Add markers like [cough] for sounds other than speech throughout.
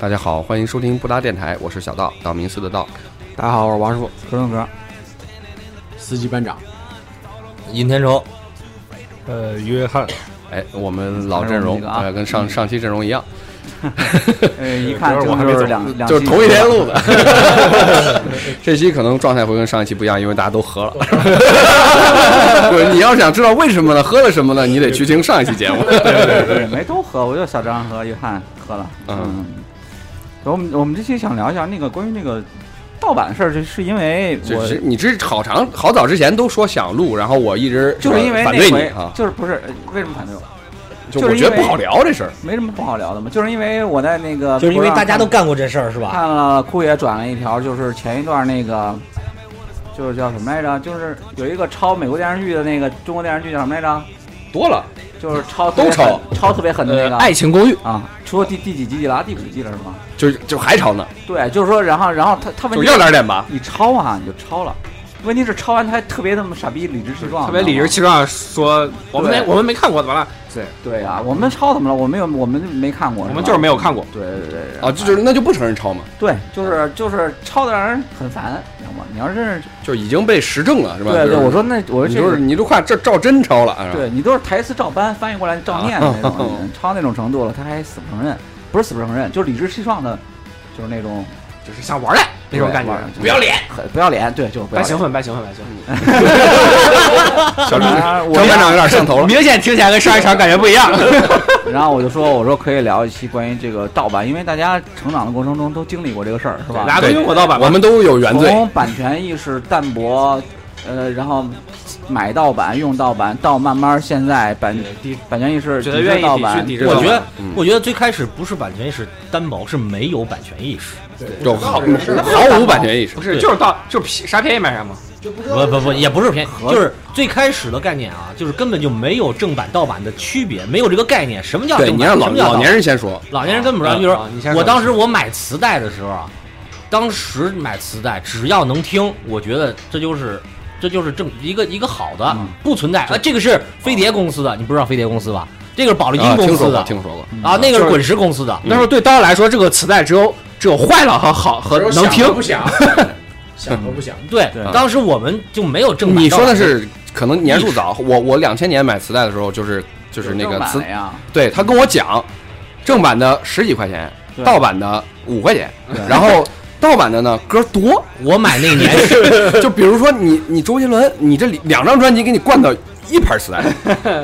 大家好，欢迎收听布达电台，我是小道，道明寺的道。大家好，我是王师傅。格伦格，司机班长，尹天仇，呃，约翰，哎，我们老阵容，啊。呃，跟上上期阵容一样，呃，[laughs] 一看主要是我还没走就是两两就是同一天录的。[laughs] [laughs] 这期可能状态会跟上一期不一样，因为大家都喝了。[laughs] 对，你要想知道为什么呢？喝了什么呢？你得去听上一期节目。[laughs] 对，没都喝，我就小张和约翰喝了。嗯嗯，我们我们这期想聊一下那个关于那个盗版的事儿，这是因为我你这好长好早之前都说想录，然后我一直就是因为反那回对你啊，就是不是呃为什么反对我？就就是因为我觉得不好聊这事儿。没什么不好聊的嘛，就是因为我在那个就是因为大家都干过这事儿是吧？看了酷爷转了一条，就是前一段那个。就是叫什么来着？就是有一个抄美国电视剧的那个中国电视剧叫什么来着？多了，就是抄都抄抄特别狠的那个、爱情公寓，啊，出了第第几集了？第五集了是吗？就就还抄呢，对，就是说，然后然后他他问要点脸吧。你抄啊，你就抄了。问题是抄完他还特别那么傻逼，理直气壮，特别理直气壮说我们没我们没看过，怎么了？对，对啊，我们抄怎么了？我们有，我们没看过，我们就是没有看过。对对对对啊，就就是那就不承认抄嘛，对，就是就是抄的让人很烦，你知道吗？你要是就已经被实证了，是吧？对对，我说那我说你就是，你都快照照真抄了，对你都是台词照搬翻译过来照念的那啊种，抄那种程度了，他还死不承认，不是死不承认，就是理直气壮的，就是那种就是想玩来那种感觉，不要脸，很不要脸，对，就是不要脸。白兴奋，白兴奋，白兴奋。[laughs] 小张啊我张班长有点上头了。明显听起来跟上一场感觉不一样。[laughs] 然后我就说，我说可以聊一期关于这个盗版，因为大家成长的过程中都经历过这个事儿，是吧？大家都用过盗版吧我们都有原罪，从版权意识淡薄，呃，然后买盗版、用盗版，到慢慢现在版版权意识抵制盗版，抵制抵制盗版我觉得嗯，我觉得最开始不是版权意识单薄，是没有版权意识。就毫毫无版权意识不。是，就是盗，就是便啥便宜买啥嘛。不不不，也不是便宜，就是最开始的概念啊，就是根本就没有正版盗版的区别，没有这个概念。什么叫对，正版？你让老老什么叫盗版年人先说，老年人根本不知道。比如说啊你先，说我当时我买磁带的时候啊，当时买磁带只要能听，我觉得这就是这就是正一个一个好的，不存在啊。这个是飞碟公司的，你不知道飞碟公司吧？这个是宝丽啊，金公听说过，司的听说过。啊，那个是滚石公司的。那时候对大家来说，这个磁带只有只有坏了和好和能听。想，想和不想。[laughs] [laughs] 对对，当时我们就没有正版。你说的是可能年数早，我我两千年买磁带的时候，就是就是那个磁对他跟我讲，正版的十几块钱，盗版的五块钱，然后盗版的呢歌多，我买那年 [laughs] 就比如说你你周杰伦，你这两张专辑给你灌到一盘磁带，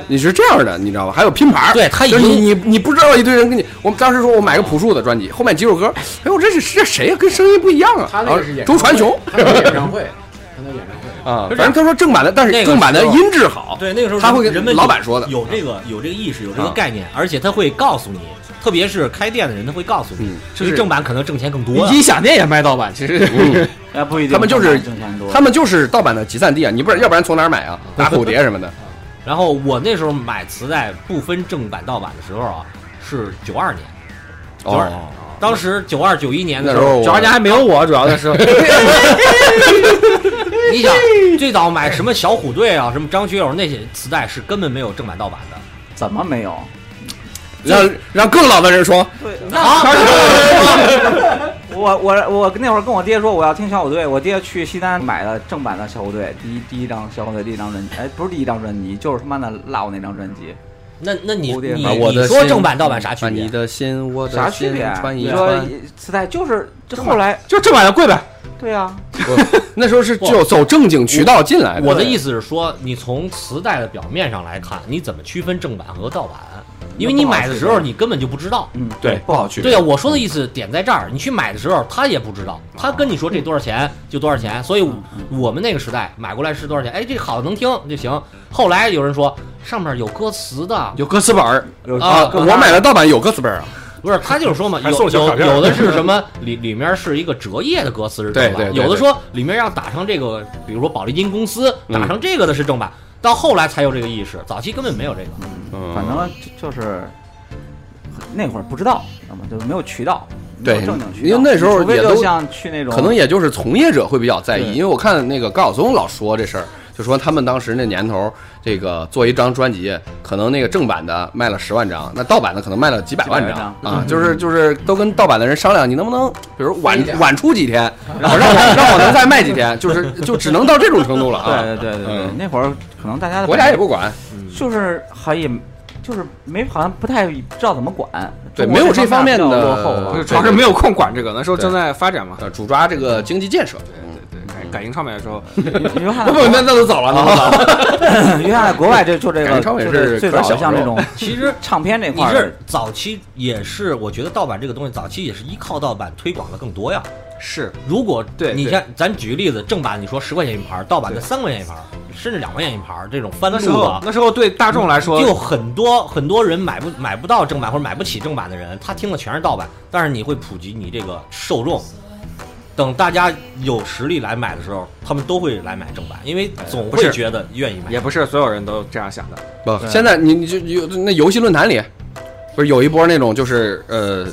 你是这样的，你知道吧？还有拼盘，对他已就是你经你你不知道一堆人给你，我们当时说我买个朴树的专辑，后面几首歌，哎呦这是这谁呀？跟声音不一样啊！他那个是演周传雄他演唱会，他那演唱会，啊，反正他说正版的，但是正版的音质好，对那个时候他会跟人们老板说的有这个有这个意识，有这个啊概念，而且他会告诉你，特别是开店的人，他会告诉你嗯，这个正版可能挣钱更多。音响店也卖盗版，其实不一定，他们就是他们就是盗版的集散地啊！你不是要不然从哪儿买啊？[laughs] 打虎碟什么的，[laughs] 然后我那时候买磁带不分正版盗版的时候啊，是九二年，九二、哦，当时九二九一年的时候，九二年还没有我，主要的是 [laughs] 你想最早买什么小虎队啊，什么张学友那些磁带是根本没有正版盗版的。怎么没有？让让更老的人说，啊，我我我那会儿跟我爹说我要听小虎队，我爹去西单买了正版的小虎队，第一第一张小虎队第一张专辑，哎，不是第一张专辑，就是他妈的辣我那张专辑，那那你你你说正版盗版啥区别你别？的心，我的啥区别？你说。磁带就是这后来就正版的贵呗。对呀，那时候是就走正经渠道进来的。我的意思是说，你从磁带的表面上来看，你怎么区分正版和盗版？因为你买的时候你根本就不知道。嗯，对不好区分。对啊、我说的意思点在这儿，你去买的时候他也不知道，他跟你说这多少钱就多少钱，所以我们那个时代买过来是多少钱，哎，这好能听就行。后来有人说上面有歌词的，有歌词本儿啊我买的盗版有歌词本儿啊。不是他就是说嘛，有有有的是什么里里面是一个折页的歌词是正版，对对对有的说里面要打上这个，比如说宝丽金公司嗯打上这个的是正版，到后来才有这个意识，早期根本没有这个。嗯，反正就就是那会儿不知道，那么？就没有渠道，没有对正经渠道。因为那时候也都就像去那种，可能也就是从业者会比较在意，因为我看那个高晓松老说这事儿，就说他们当时那年头，这个做一张专辑，可能那个正版的卖了十万张，那盗版的可能卖了几百万张万啊，就是就是都跟盗版的人商量，你能不能比如晚晚出几天，然后让我 [laughs] 让我能再卖几天，就是就只能到这种程度了啊。对对对对那会儿可能大家的国家也不管，就是还也就是没好像不太知道怎么管，对没有这方面的落后。主要是没有空管这个，那时候正在发展嘛。呃，主抓这个经济建设。对，改改银唱片的时候，约 [laughs] 翰那那都早了，那都早了。[laughs] 约翰在国外就就这个，就是最早像这种其实唱片这你是块儿，早期也是，我觉得盗版这个东西早期也是依靠盗版推广的更多呀。是。如果对对。你像咱举个例子，正版你说十块钱一盘儿，盗版的三块钱一盘儿，甚至两块钱一盘儿，这种翻的时候那时候对大众来说，就很多很多人买不买不到正版或者买不起正版的人，他听的全是盗版。但是你会普及你这个受众，等大家有实力来买的时候，他们都会来买正版，因为总会觉得愿意买。也不是所有人都这样想的。不，现在你你就有那游戏论坛里，不是有一波那种就是呃，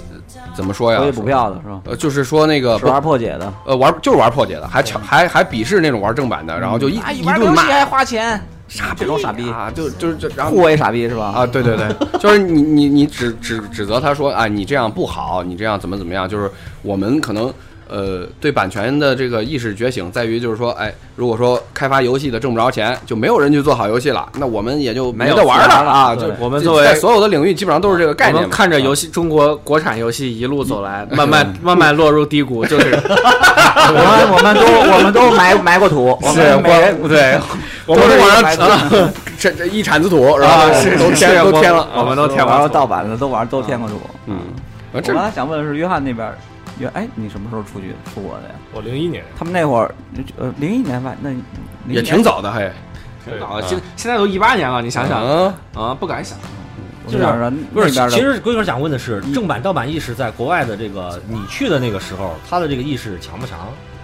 怎么说呀可以？补票的是吧？呃，就是说那个玩破解的，呃玩就是玩破解的，还抢还还鄙视那种玩正版的，然后就一啊，一顿骂还花钱，傻这种傻逼啊，就就是就然后互为傻逼是吧？啊，对对对，[laughs] 就是你你你指指指责他说啊，你这样不好，你这样怎么怎么样，就是我们可能呃对版权的这个意识觉醒在于就是说，哎，如果说开发游戏的挣不着钱，就没有人去做好游戏了，那我们也就没得玩了啊。对就我们作为在所有的领域基本上都是这个概念看着游戏中国国产游戏一路走来，慢慢 [laughs] 慢慢落入低谷，就是我们我们都我们都埋埋过土，我们每人我对，我都是往上埋过啊这这一铲子土是吧？是都是添都填了，我们都添玩完了盗版的，都玩都填过土。嗯，啊我刚才想问的是约翰那边儿，约哎，你什么时候出去出国的呀？我零一年，他们那会儿呃零一年吧，那也挺早的，还挺早的。现现在都一八年了，你想想啊，啊，不敢想。就是其实龟哥想问的是，正版盗版意识在国外的这个你去的那个时候，他的这个意识强不强？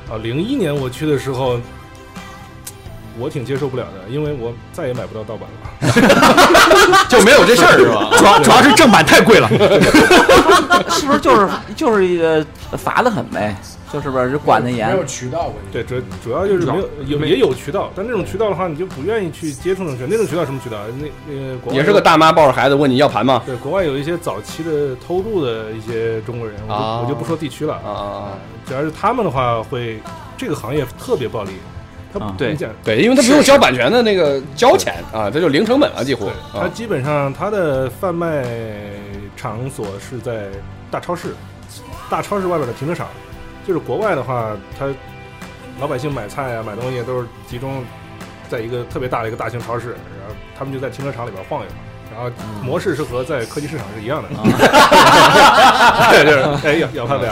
啊，零一年我去的时候，我挺接受不了的，因为我再也买不到盗版了。[laughs] [laughs] 就没有这事儿是吧？主要主要是正版太贵了。[laughs] [laughs] 是不是就是就是一个罚的很呗？就是不是就管的严没？有渠道问题。对，主主要就是没有有也有渠道，但那种渠道的话，你就不愿意去接触那种渠道。那种渠道什么渠道？那那个国外也是个大妈抱着孩子问你要盘吗？对，国外有一些早期的偷渡的一些中国人，我就、啊我就不说地区了啊啊啊！只要是他们的话，会这个行业特别暴利。他啊对你讲对，因为他不用交版权的那个交钱啊，这就零成本了，几乎，他啊。基本上他的贩卖场所是在大超市，大超市外边的停车场。就是国外的话，他老百姓买菜啊、买东西都是集中在一个特别大的一个大型超市，然后他们就在停车场里边晃悠。然后模式是和在科技市场是一样的，[laughs] 对，就是哎咬咬他不要，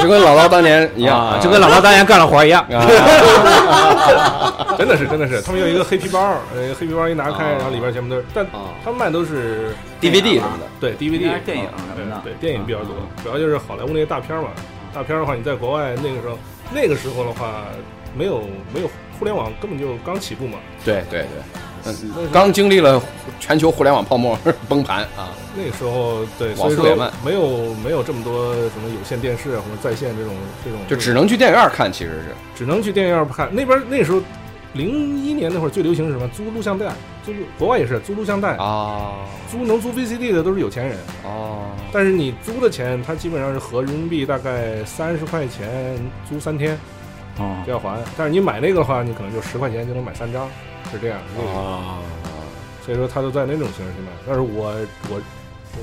就跟姥姥当年一样。啊，就跟姥姥当年干了活一样。啊，真的是真的是，他们有一个黑皮包，呃，黑皮包一拿开，啊然后里边全部都是，但啊。他们卖都是 DVD 什么的，对 DVD 电影什么的。对对电影比较多，主要就是好莱坞那些大片嘛。大片的话，你在国外那个时候，那个时候的话，没有没有互联网，根本就刚起步嘛。对对对，嗯，刚经历了全球互联网泡沫崩盘啊，那个时候，对，网速也慢没有没有这么多什么有线电视啊或者在线这种这种，就只能去电影院看，其实是只能去电影院看。那边那时候，零一年那会儿最流行是什么？租录像带，租录国外也是租录像带，啊租能租 VCD 的都是有钱人。哦，但是你租的钱，它基本上是合人民币大概三十块钱租三天哦就要还。但是你买那个的话，你可能就十块钱就能买三张，是这样。那个啊，所以说他都在那种形式去卖。但是我我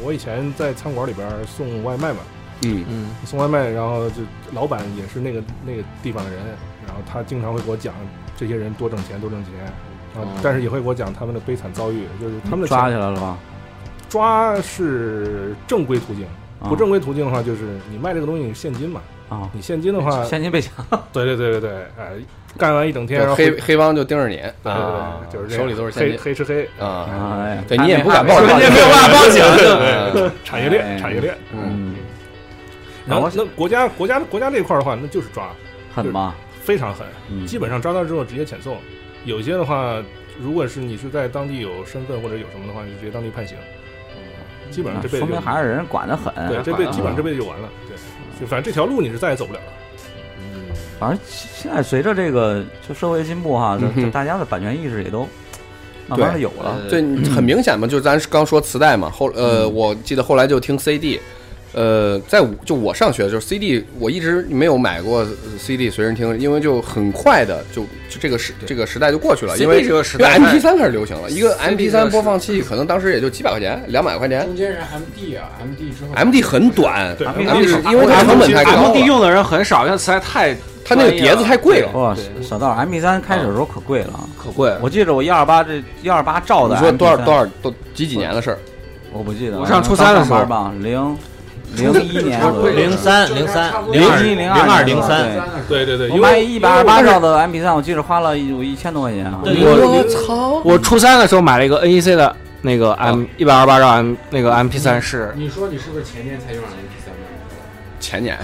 我以前在餐馆里边送外卖嘛，嗯嗯，送外卖，然后就老板也是那个那个地方的人，然后他经常会给我讲这些人多挣钱多挣钱。然后，但是也会给我讲他们的悲惨遭遇，就是他们的抓起来了吧？抓是正规途径，啊不正规途径的话，就是你卖这个东西你现金嘛，啊，你现金的话，现金被抢，[laughs] 对对对对对，哎，干完一整天，然后黑黑帮就盯着你对对啊，对，就是这手里都是现黑金黑吃黑，啊，哎，对你也不敢报警你也没有办法报警 [laughs] 对 [laughs] 产业链哎产业链。嗯，嗯，然后那国家国家国家这块儿的话，那就是抓，狠吗？非常狠，嗯基本上抓到之后直接遣送。有些的话，如果是你是在当地有身份或者有什么的话，你就直接当地判刑。基本上这辈子就说明还是人管得很。对这辈基本上这辈子就完了。对，就反正这条路你是再也走不了了。反正现在随着这个就社会进步哈，嗯哼大家的版权意识也都慢慢的有了。对，[clears throat] 很明显嘛，就是咱刚说磁带嘛，后呃，嗯我记得后来就听 CD，呃，在我就我上学的时候，CD 我一直没有买过 CD 随身听，因为就很快的就就这个时这个时代就过去了，因为这个时因为代 MP 三开始流行了，一个 MP 三播放器可能当时也就几百块钱，两百块钱中间是 MD 啊，MD 之后，MD 很短对，MD 是因为它成本太高 M D，用的人很少，因为磁带太它那个碟子太贵了。哇，对小道 MP 3开始的时候可贵了，可贵。我记着我幺二八这幺二八兆的，你说多少多？少多几几年的事儿？我不记得。我上初三的时候吧，零零一年零三零三零零二一零二二零三，对对对，我因为买一百二十八兆的 MP 3，我记得花了有一千多块钱啊。我操！我初三的时候买了一个 N E C 的那个 M 一百二十八兆 M 那个 M P 3是你说你是不是前年才用上 MP？前年，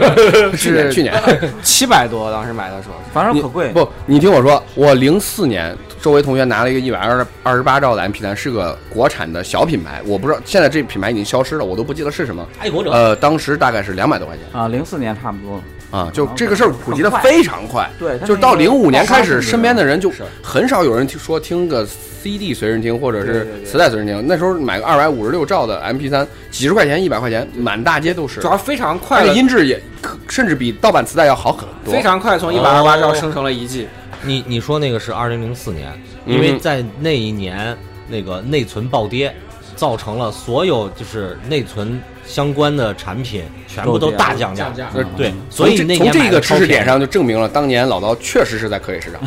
[laughs] 去年去年。[laughs] 七百多，当时买的时候。反正可贵。不，你听我说，我零四年周围同学拿了一个一百二二十八兆的 MP 三是个国产的小品牌，我不知道现在这品牌已经消失了，我都不记得是什么。爱国者，呃，当时大概是两百多块钱啊，零四年差不多。啊，就这个事儿普及的非常快。对，就是到那个零五年开始，身边的人就很少有人听说听个 CD 随身听或者是磁带随身听。那时候买个二百五十六兆的 MP 三几十块钱、一百块钱，满大街都是主。要非常快音质也可甚至比盗版磁带要好很多。非常快，从一百二十八兆生成了一 G。你你说那个是二零零四年，嗯因为在那一年那个内存暴跌，造成了所有就是内存相关的产品全部都大降价降。价呃对，所以从这从这个知识点上就证明了，当年老刀确实是在科技市场。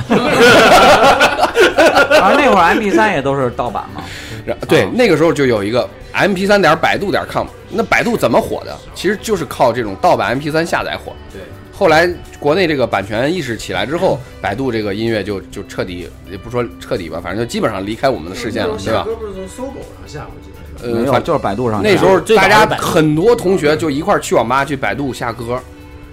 反 [laughs] 正那会儿 MP 3也都是盗版嘛。对，那个时候就有一个 MP 3点百度点 com，那百度怎么火的？其实就是靠这种盗版 MP 3下载火。对，后来国内这个版权意识起来之后，百度这个音乐就就彻底，也不说彻底吧，反正就基本上离开我们的视线了，对吧？下歌不是从搜狗上下，我记得是。呃，没有，就是百度上那时候大家很多同学就一块儿去网吧去百度下歌，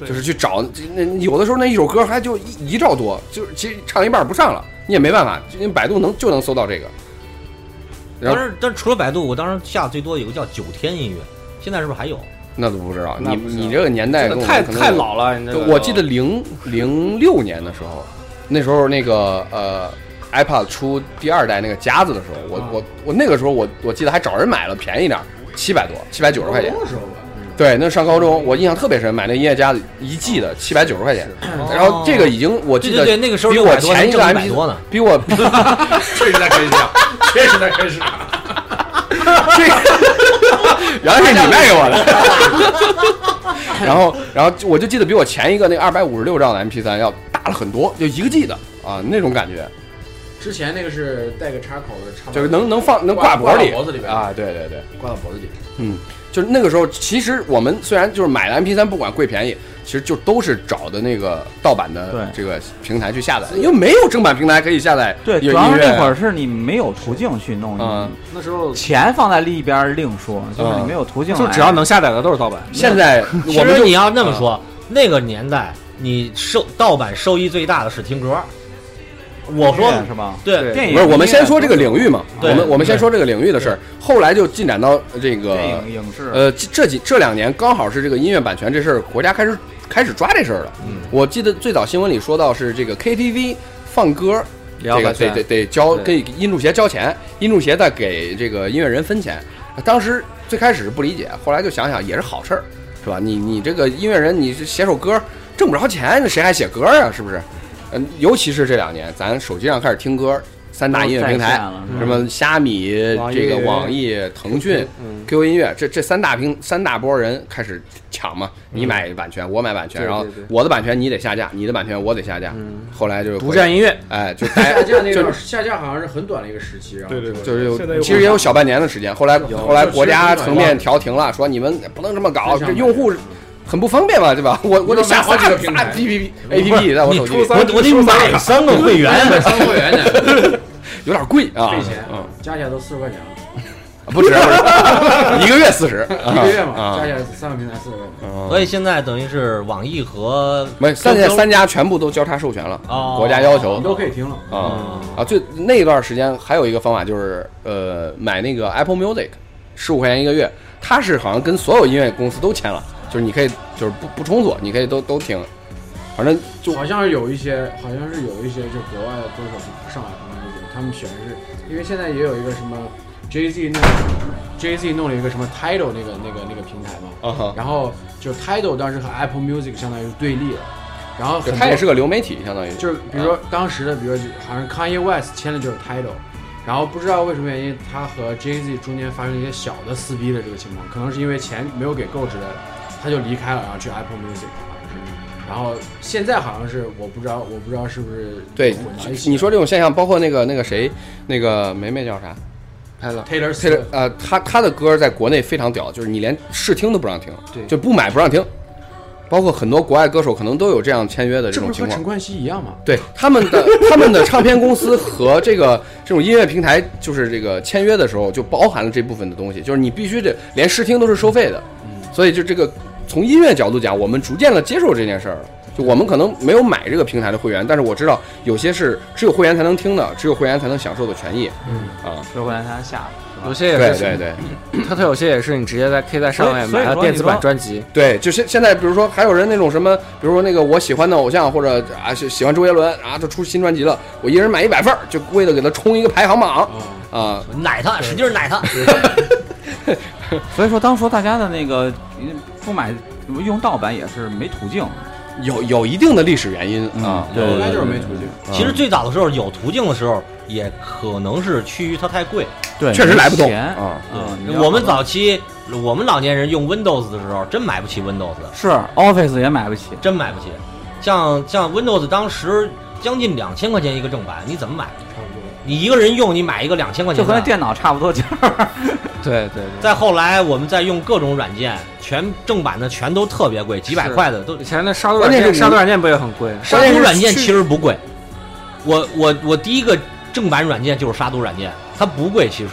就是去找那有的时候那一首歌还就一一兆多，就是其实唱一半不上了，你也没办法，因为百度能就能搜到这个。然后当时，但是除了百度，我当时下最多有个叫九天音乐，现在是不是还有？那都不知道，你你这个年代太太老了，我记得零零六年的时候，那时候那个呃 iPad 出第二代那个夹子的时候，我啊我我那个时候我我记得还找人买了便宜点儿，七百多，七百九十块钱对，那上高中我印象特别深，买那音乐夹子一 G 的七百九十块钱，然后这个已经我记得对对对，那个时候比我前一个挣100 MP 多呢。比我 [laughs] 确实在科技市场，确实在科技市场。这个原来是你卖给我的。[laughs] 然后，然后我就记得比我前一个那个二百五十六兆的 MP 三要大了很多，就一个 G 的啊，那种感觉，之前那个是带个插口的，插就是能能放能挂脖里挂脖子里边啊，对对对，挂到脖子里。嗯，就是那个时候，其实我们虽然就是买了 MP 3不管贵便宜，其实就都是找的那个盗版的对这个平台去下载，因为没有正版平台可以下载对，音主要是那会儿是你没有途径去弄，嗯那时候钱放在另一边儿另说，就是你没有途径来。就只要能下载的都是盗版。现在其我们就实你要那么说，那个年代你收盗版收益最大的是听歌。我说是吧？对电影不是我们先说这个领域嘛，我们我们先说这个领域的事儿，后来就进展到这个电影影视，呃这这几这两年刚好是这个音乐版权这事儿，国家开始开始抓这事儿了。嗯我记得最早新闻里说到是这个 KTV 放歌，这个得得得交对给音助协交钱，音助协再给这个音乐人分钱。当时最开始是不理解，后来就想想也是好事儿，是吧？你你这个音乐人，你写首歌挣不着钱，谁还写歌啊？是不是？嗯，尤其是这两年，咱手机上开始听歌，三大音乐平台，什么虾米、这个网易、腾讯、嗯，QQ 音乐，这这三大平三大波人开始抢嘛，你买版权，我买版权，然后我的版权你得下架，你的版权我得下架。嗯。后来就是独占音乐，哎，就下架那就个下架好像是很短的一个时期，然后对对对。就是有其实也有小半年的时间，后来后来国家层面调停了，说你们不能这么搞，这用户很不方便嘛，对吧？[laughs] 我我得下好几个平台。仨 A P P A P P 在我手机里，我我得买三个会员，买 [laughs] 三个会员呢，有点贵啊，费钱。嗯，加起来都四十块钱了，不止，[laughs] 一个月四十，一个月嘛，啊加起来三个平台四十块钱。所以现在等于是网易和没现在三家全部都交叉授权了，哦。国家要求。你都可以听了，啊啊！最那一段时间还有一个方法就是呃买那个 Apple Music，十五块钱一个月，它是好像跟所有音乐公司都签了，就是你可以就是不不充足，你可以都都听。反正就好像是有一些，好像是有一些就国外的歌手上来他们他们选的是，因为现在也有一个什么 Jay Z 弄 Jay Z 弄了一个什么 Tidal 那个那个那个平台嘛，然后就 Tidal 当时和 Apple Music 相当于是对立的，然后它也是个流媒体，相当于就是比如说当时的，比如说好像 Kanye West 签的就是 Tidal，然后不知道为什么原因，他和 Jay Z 中间发生一些小的撕逼的这个情况，可能是因为钱没有给够之类的，他就离开了，然后去 Apple Music 好像是，然后现在好像是我不知道，我不知道是不是对。你说这种现象，包括那个那个谁，那个梅梅叫啥？Taylor 他的 Swift 呃，他他的歌在国内非常屌，就是你连试听都不让听，对就不买不让听。包括很多国外歌手可能都有这样签约的这这种情况。不是和陈冠希一样吗？对他们的他们的唱片公司和这个这种音乐平台，就是这个签约的时候就包含了这部分的东西，就是你必须得连试听都是收费的。所以就这个从音乐角度讲，我们逐渐的接受这件事儿了。就我们可能没有买这个平台的会员，但是我知道有些是只有会员才能听的，只有会员才能享受的权益。嗯啊，说回来他下是吧？有些也是，对对 [clears throat] 对。它它有些也是你直接在可以在上面买到电子版专辑，对，就现现在，比如说还有人那种什么，比如说那个我喜欢的偶像或者啊喜喜欢周杰伦啊，他出新专辑了，我一人买一百份儿，就为了给他冲一个排行榜啊，啊。奶他，使劲奶他。[laughs] [laughs] 所以说当初大家的那个嗯不买用盗版也是没途径，有有一定的历史原因啊，对应该就是没途径。其实最早的时候有途径的时候，也可能是趋于它太贵。对确实来不动钱啊。嗯，我们早期我们老年人用 Windows 的时候，真买不起 Windows，是 Office 也买不起，真买不起。像像 Windows 当时将近两千块钱一个正版，你怎么买？你一个人用，你买一个两千块钱，就和那电脑差不多价儿。对对对。再后来，我们再用各种软件，全正版的全都特别贵，几百块的都。以前那杀毒软件，杀毒软件不也很贵？杀毒软件其实不贵，我我我第一个正版软件就是杀毒软件，它不贵，其实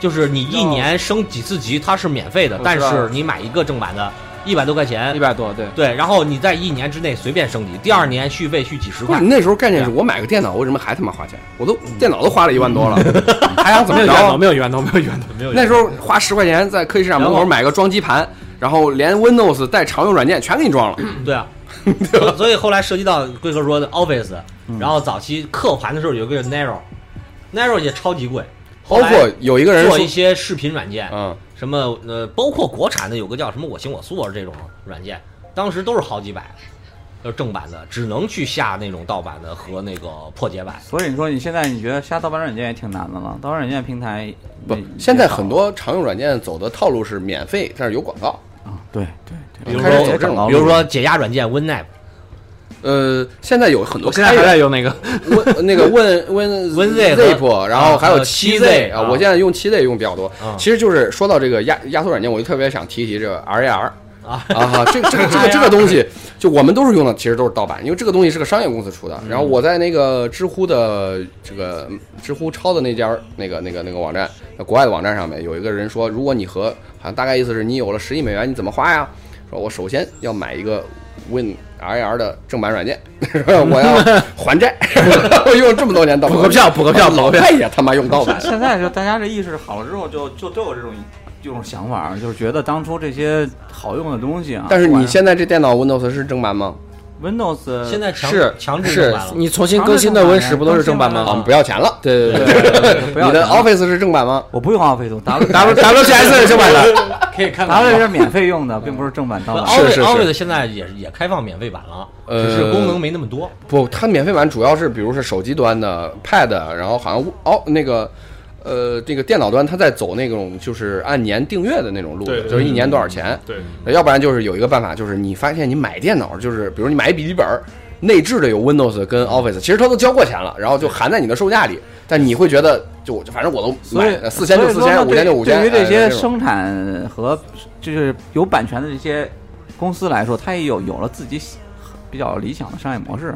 就是你一年升几次级，它是免费的但是你买一个正版的，一百多块钱。一，百多，对。对，然后你在一年之内随便升级，第二年续费续几十块。不是，那时候概念是我买个电脑，为什么还他妈花钱？我都电脑都花了一万多了，[laughs] 还想怎么着？没有一万头，没有一万头。没有那时候花十块钱在科技市场门口买个装机盘，然后连 Windows 带常用软件全给你装了。对啊，[laughs] 所所以后来涉及到贵哥说的 Office，然后早期刻盘的时候有一个 Narrow，Narrow 也超级贵，包括有一个人做一，些视频软件，嗯，什么呃，包括国产的有个叫什么我行我素啊这种软件，当时都是好几百，呃正版的，只能去下那种盗版的和那个破解版。所以你说你现在你觉得下盗版软件也挺难的了，盗版软件平台不，现在很多常用软件走的套路是免费，但是有广告。啊，对对对，比如说比如说解压软件 WinNap，呃，现在有很多我现在还在用那个，[laughs] [laughs] 问那个问问 WinZ 和 Zip，然后还有啊七 7Z 啊，啊我现在用七 Z 用比较多啊。其实就是说到这个压压缩软件，我就特别想提一提这个 RAR 啊啊哈，这个这个这个这个东西，就我们都是用的，其实都是盗版，因为这个东西是个商业公司出的。然后我在那个知乎的这个知乎抄的那家那个那个那个网站，国外的网站上面有一个人说，如果你和好像大概意思是你有了十亿美元，你怎么花呀？说我首先要买一个 Win RAR 的正版软件，我要还债，[laughs] 我用这么多年盗版，补个票补个票老补个票外也他妈用盗版。现在就大家这意识好了之后就，就都有这种这种想法，就是觉得当初这些好用的东西啊，但是你现在这电脑 Windows 是正版吗？Windows 现在强是强制是正版了。你重新更新的 Win 十不都是正版啊，吗？不要钱了。对对对你的 Office 是正版吗？我不用 Office，W，W W C S [laughs] 是正版的，可以看 W 是免费用的，并不是正版盗版。是是是 Office 现在也也开放免费版了，呃只是功能没那么多。不，它免费版主要是比如是手机端的 Pad，然后好像哦那个。呃，这个电脑端它在走那种就是按年订阅的那种路子，就是一年多少钱。对，要不然就是有一个办法，就是你发现你买电脑，就是比如你买一笔记本，内置的有 Windows 跟 Office，其实它都交过钱了，然后就含在你的售价里，但你会觉得就就反正我都买四千就四千，五千就五千。对于这些生产和就是有版权的这些公司来说，它也有有了自己比较理想的商业模式，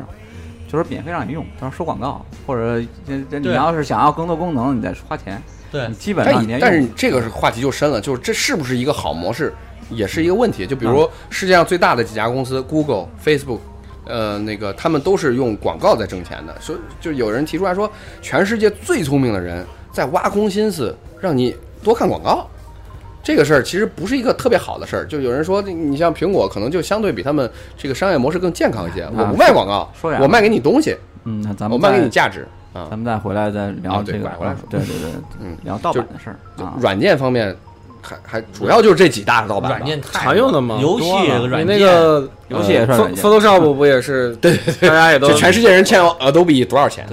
就是免费让你用，到时候收广告，或者这这你要是想要更多功能，你再花钱。对，基本上你但是这个是话题就深了，就是这是不是一个好模式，也是一个问题。就比嗯如世界上最大的几家公司，Google、Facebook，呃，那个他们都是用广告在挣钱的。所以就有人提出来说，全世界最聪明的人在挖空心思让你多看广告。这个事儿其实不是一个特别好的事儿。就有人说，你像苹果，可能就相对比他们这个商业模式更健康一些。我不卖广告，说我卖给你东西，嗯，那咱我卖给你价值啊咱。们再回来再聊这个，拐过来说对对对，嗯聊盗版的事儿啊。软件方面，还还主要就是这几大盗版吧软件太常用的吗游戏软件那个游戏也算软件 Photoshop 不也是？[laughs] 对对对，大家也都就全世界人欠 Adobe 多少钱？[laughs]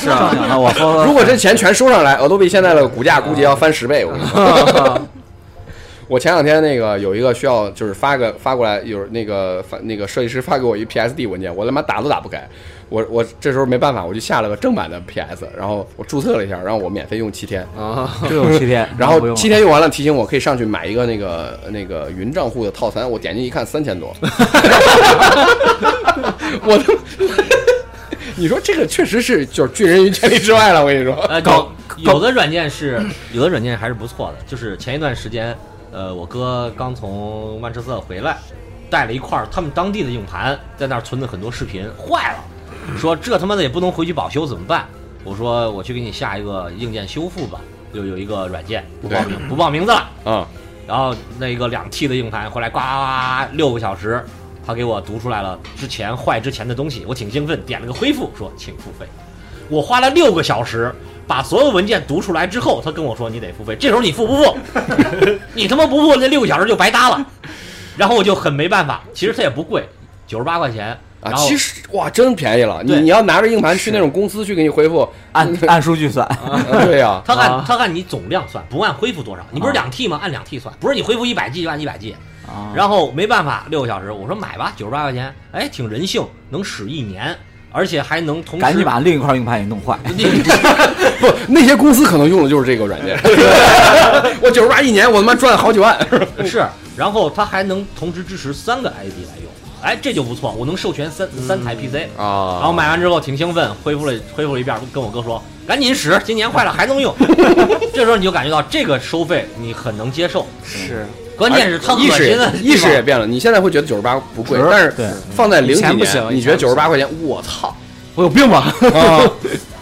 是啊正。经的，我说如果这钱全收上来，Adobe 现在的股价估计要翻十倍。我跟你说，[laughs] 我前两天那个有一个需要，就是发个发过来，有那个发那个设计师发给我一 PSD 文件，我他妈打都打不开。我我这时候没办法，我就下了个正版的 PS，然后我注册了一下，然后我免费用七天，啊，[laughs] 就用七天，然后七天用完了，提醒我可以上去买一个那个那个云账户的套餐，我点进一看三千多，[laughs] 我都，你说这个确实是就是拒人于千里之外了，我跟你说，呃，有有的软件是有的软件还是不错的，就是前一段时间，呃，我哥刚从曼彻斯特回来，带了一块他们当地的硬盘，在那儿存的很多视频，坏了，说这他妈的也不能回去保修怎么办？我说我去给你下一个硬件修复吧，就有一个软件不报名不报名字了，啊，然后那个两 T 的硬盘回来，呱呱呱六个小时，他给我读出来了之前坏之前的东西，我挺兴奋，点了个恢复，说请付费。我花了六个小时把所有文件读出来之后，他跟我说你得付费。这时候你付不付？[laughs] 你他妈不付，那六个小时就白搭了。然后我就很没办法，其实它也不贵，九十八块钱。啊，其实哇，真便宜了。你你要拿着硬盘去那种公司去给你恢复，按 [laughs] 按数据算，啊对呀，他按、啊他按你总量算，不按恢复多少。你不是两 T 吗？按两 T 算，不是你恢复一百 G 就按一百 G。啊然后没办法，六个小时，我说买吧，九十八块钱，哎，挺人性，能使一年，而且还能同时赶紧把另一块硬盘也弄坏。[laughs] 不，那些公司可能用的就是这个软件。[laughs] 我九十八一年，我他妈赚好几万。是，然后它还能同时支持三个 ID 来用，哎，这就不错，我能授权三三台 PC。啊然后买完之后挺兴奋，恢复了恢复了一遍，跟我哥说赶紧使，今年坏了 [laughs] 还能用。[laughs] 这时候你就感觉到这个收费你很能接受，是关键是意识 [laughs] 意识也变了。你现在会觉得九十八不贵，但是对放在零几以前不行年，你觉得九十八块钱，我操我有病吧？啊！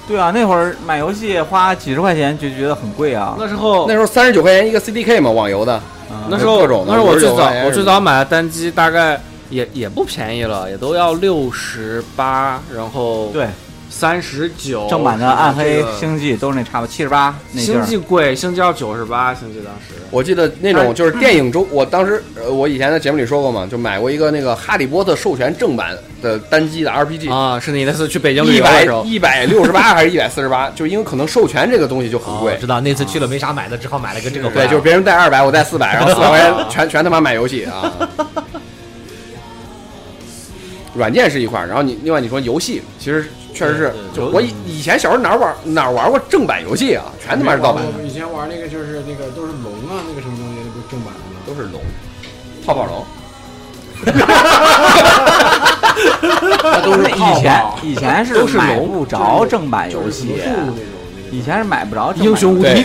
对啊，那会儿买游戏花几十块钱就觉得很贵啊。那时候那时候三十九块钱一个 CDK 嘛，网游的。啊那时候那时候我最早我最早买的单机大概也也不便宜了，也都要六十八，然后对，三十九。正版的暗黑星际都是那差不多七十八星。际贵，星际要九十八，星际当时。我记得那种就是电影中，我当时呃，我以前在节目里说过嘛，就买过一个那个《哈利波特》授权正版的单机的 RPG，啊，是你那次去北京旅游的时候，一百六十八还是一百四十八？就因为可能授权这个东西就很贵知。道那次去了没啥买的，只好买了个这个回对，来。就是别人带二百，我带四百，然后四百块钱全 [laughs] 全他妈买游戏啊。软件是一块儿，然后你另外你说游戏，其实确实是就我以以前小时候哪儿玩哪儿玩过正版游戏啊，全他妈是盗版。以前玩那个就是那个都是龙啊，那个什么东西，那不是正版的吗？都是龙，[laughs] 泡泡龙。哈哈哈那都是以前以前是都是龙。买不着正版游戏。以前是买不着英雄无对敌，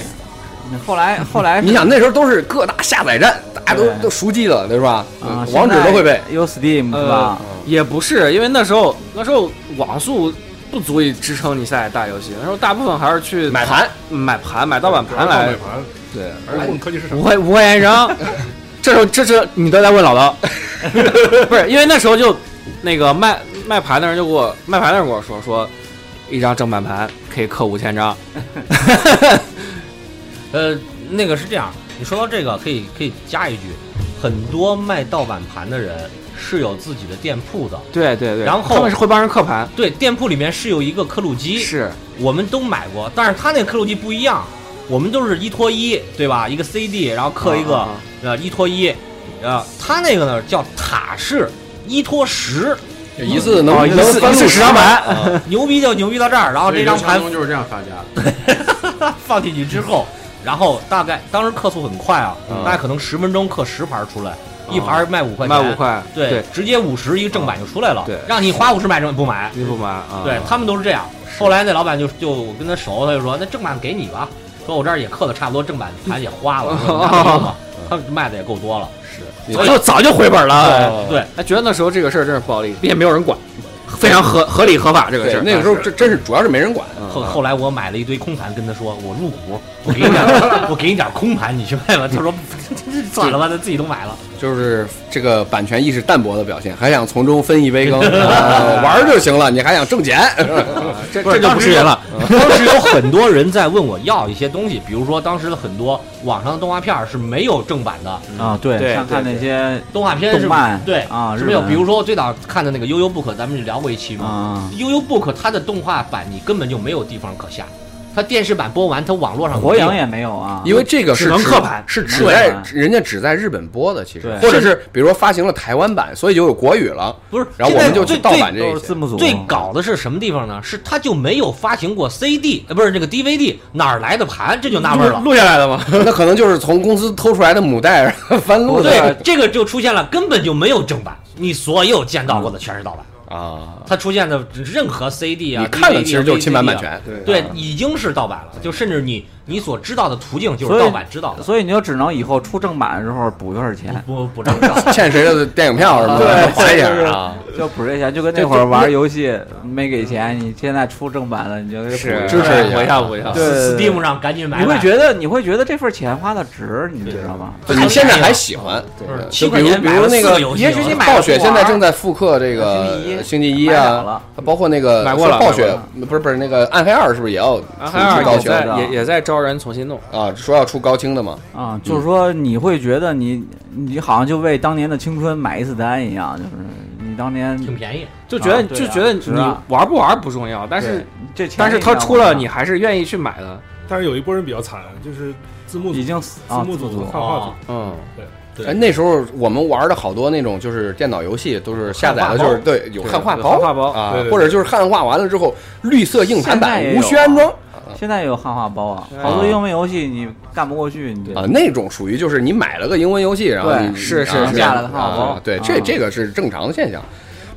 后来后来你想那时候都是各大下载站，大家都都熟记了，对吧？啊，网址都会背。有 Steam 是吧？也不是，因为那时候那时候网速不足以支撑你下载大游戏，那时候大部分还是去买盘，嗯买盘买盗版盘来，买盘，对，而且混科技市场五。块五块钱一张。[laughs] 这时候这是你都在问老刀，[laughs] 不是因为那时候就那个卖卖盘的人就给我卖盘的人跟我说说，一张正版盘可以刻五千张，呃，那个是这样，你说到这个，可以可以加一句，很多卖盗版盘的人是有自己的店铺的，对对对，然后他们是会帮人刻盘，对，店铺里面是有一个刻录机，是我们都买过，但是他那个刻录机不一样，我们都是一拖一，对吧？一个 CD，然后刻一个、呃一拖一，呃，他那个呢叫塔式一拖十，一次能哦一次翻录十张盘，啊牛逼就牛逼到这儿，然后这张盘就是这样发家的。[laughs] 放进去之后，然后大概当时刻速很快啊，嗯。大概可能十分钟刻十盘出来，一盘卖五块钱，卖五，块，对，对，直接五十一个正版就出来了，对。让你花五十买正版不买，你不买啊？对他们都是这样。后来那老板就就我跟他熟，他就说那正版给你吧，说我这儿也刻的差不多，正版盘也花 [laughs] 了，他们卖的也够多了，是，早就早就回本了。哦对，哎，觉得那时候这个事儿真是暴力，并且没有人管，非常合合理合法这个事儿。那个时候真真是主要是没人管，嗯后后来我买了一堆空盘，跟他说我入股，我给你点 [laughs] 我给你点空盘，你去卖吧。他说 [laughs] 算了吧，他自己都买了。就是这个版权意识淡薄的表现，还想从中分一杯羹，啊 [laughs] 玩儿就行了，你还想挣钱？[laughs] 这这就不是人了。当时有很多人在问我要一些东西，比如说当时的很多网上的动画片是没有正版的，啊，对，对像看那些动画片是动漫对啊是没有。比如说我最早看的那个悠悠 book，咱们聊过一期嘛。啊，悠悠 book 它的动画版你根本就没有地方可下，它电视版播完，它网络上火影也没有啊，因为这个是只能刻盘是只在人家只在日本播的，其实或者是比如说发行了台湾版，所以就有国语了，不是，然后我们就去盗版这些都是字。幕组最搞的是什么地方呢？是它就没有发行过 CD，呃，不是这个 DVD，哪儿来的盘？这就纳闷了。录下来的吗？[laughs] 那可能就是从公司偷出来的母带翻录的对，这个就出现了，根本就没有正版，你所有见到过的全是盗版。啊。它出现的任何 CD 啊，你看了其实就是侵版版啊权，对，已经是盗版了，就甚至你你所知道的途径就是盗版知道的，所以你就只能以后出正版的时候补多少钱，不补正版。[laughs] 欠谁的电影票是吧？对还一下啊。就补这钱，就跟那会儿玩游戏没给钱，你现在出正版了，你就是一支持一下补一下，补一下。对 Steam 上赶紧买买。你会觉得你会觉得这份钱花的值，你知道吗？你现在还喜欢？不是就比如比如那个也许你买暴雪现在正在复刻这个星期一星期一啊了，包括那个买过了暴雪不是不是那个暗黑二是不是也要暗出黑二也高也也在招人重新弄。啊？说要出高清的嘛？啊，就是说你会觉得你你好像就为当年的青春买一次单一样，就是你当年挺便宜。就觉得啊啊就觉得你玩不玩不重要，但是这钱但是他出了，你还是愿意去买的。但是有一波人比较惨，就是字幕组已经死啊字幕组、组。汉化组，嗯，对哎，那时候我们玩的好多那种就是电脑游戏，都是下载的就是对有汉化包。汉化包。啊或者就是汉化完了之后绿色硬盘版无需安装现在也有汉化包啊，好多英文游戏你干不过去，你就啊，那种属于就是你买了个英文游戏，然后对你是是是啊下了个汉化包啊对，这啊这个是正常的现象。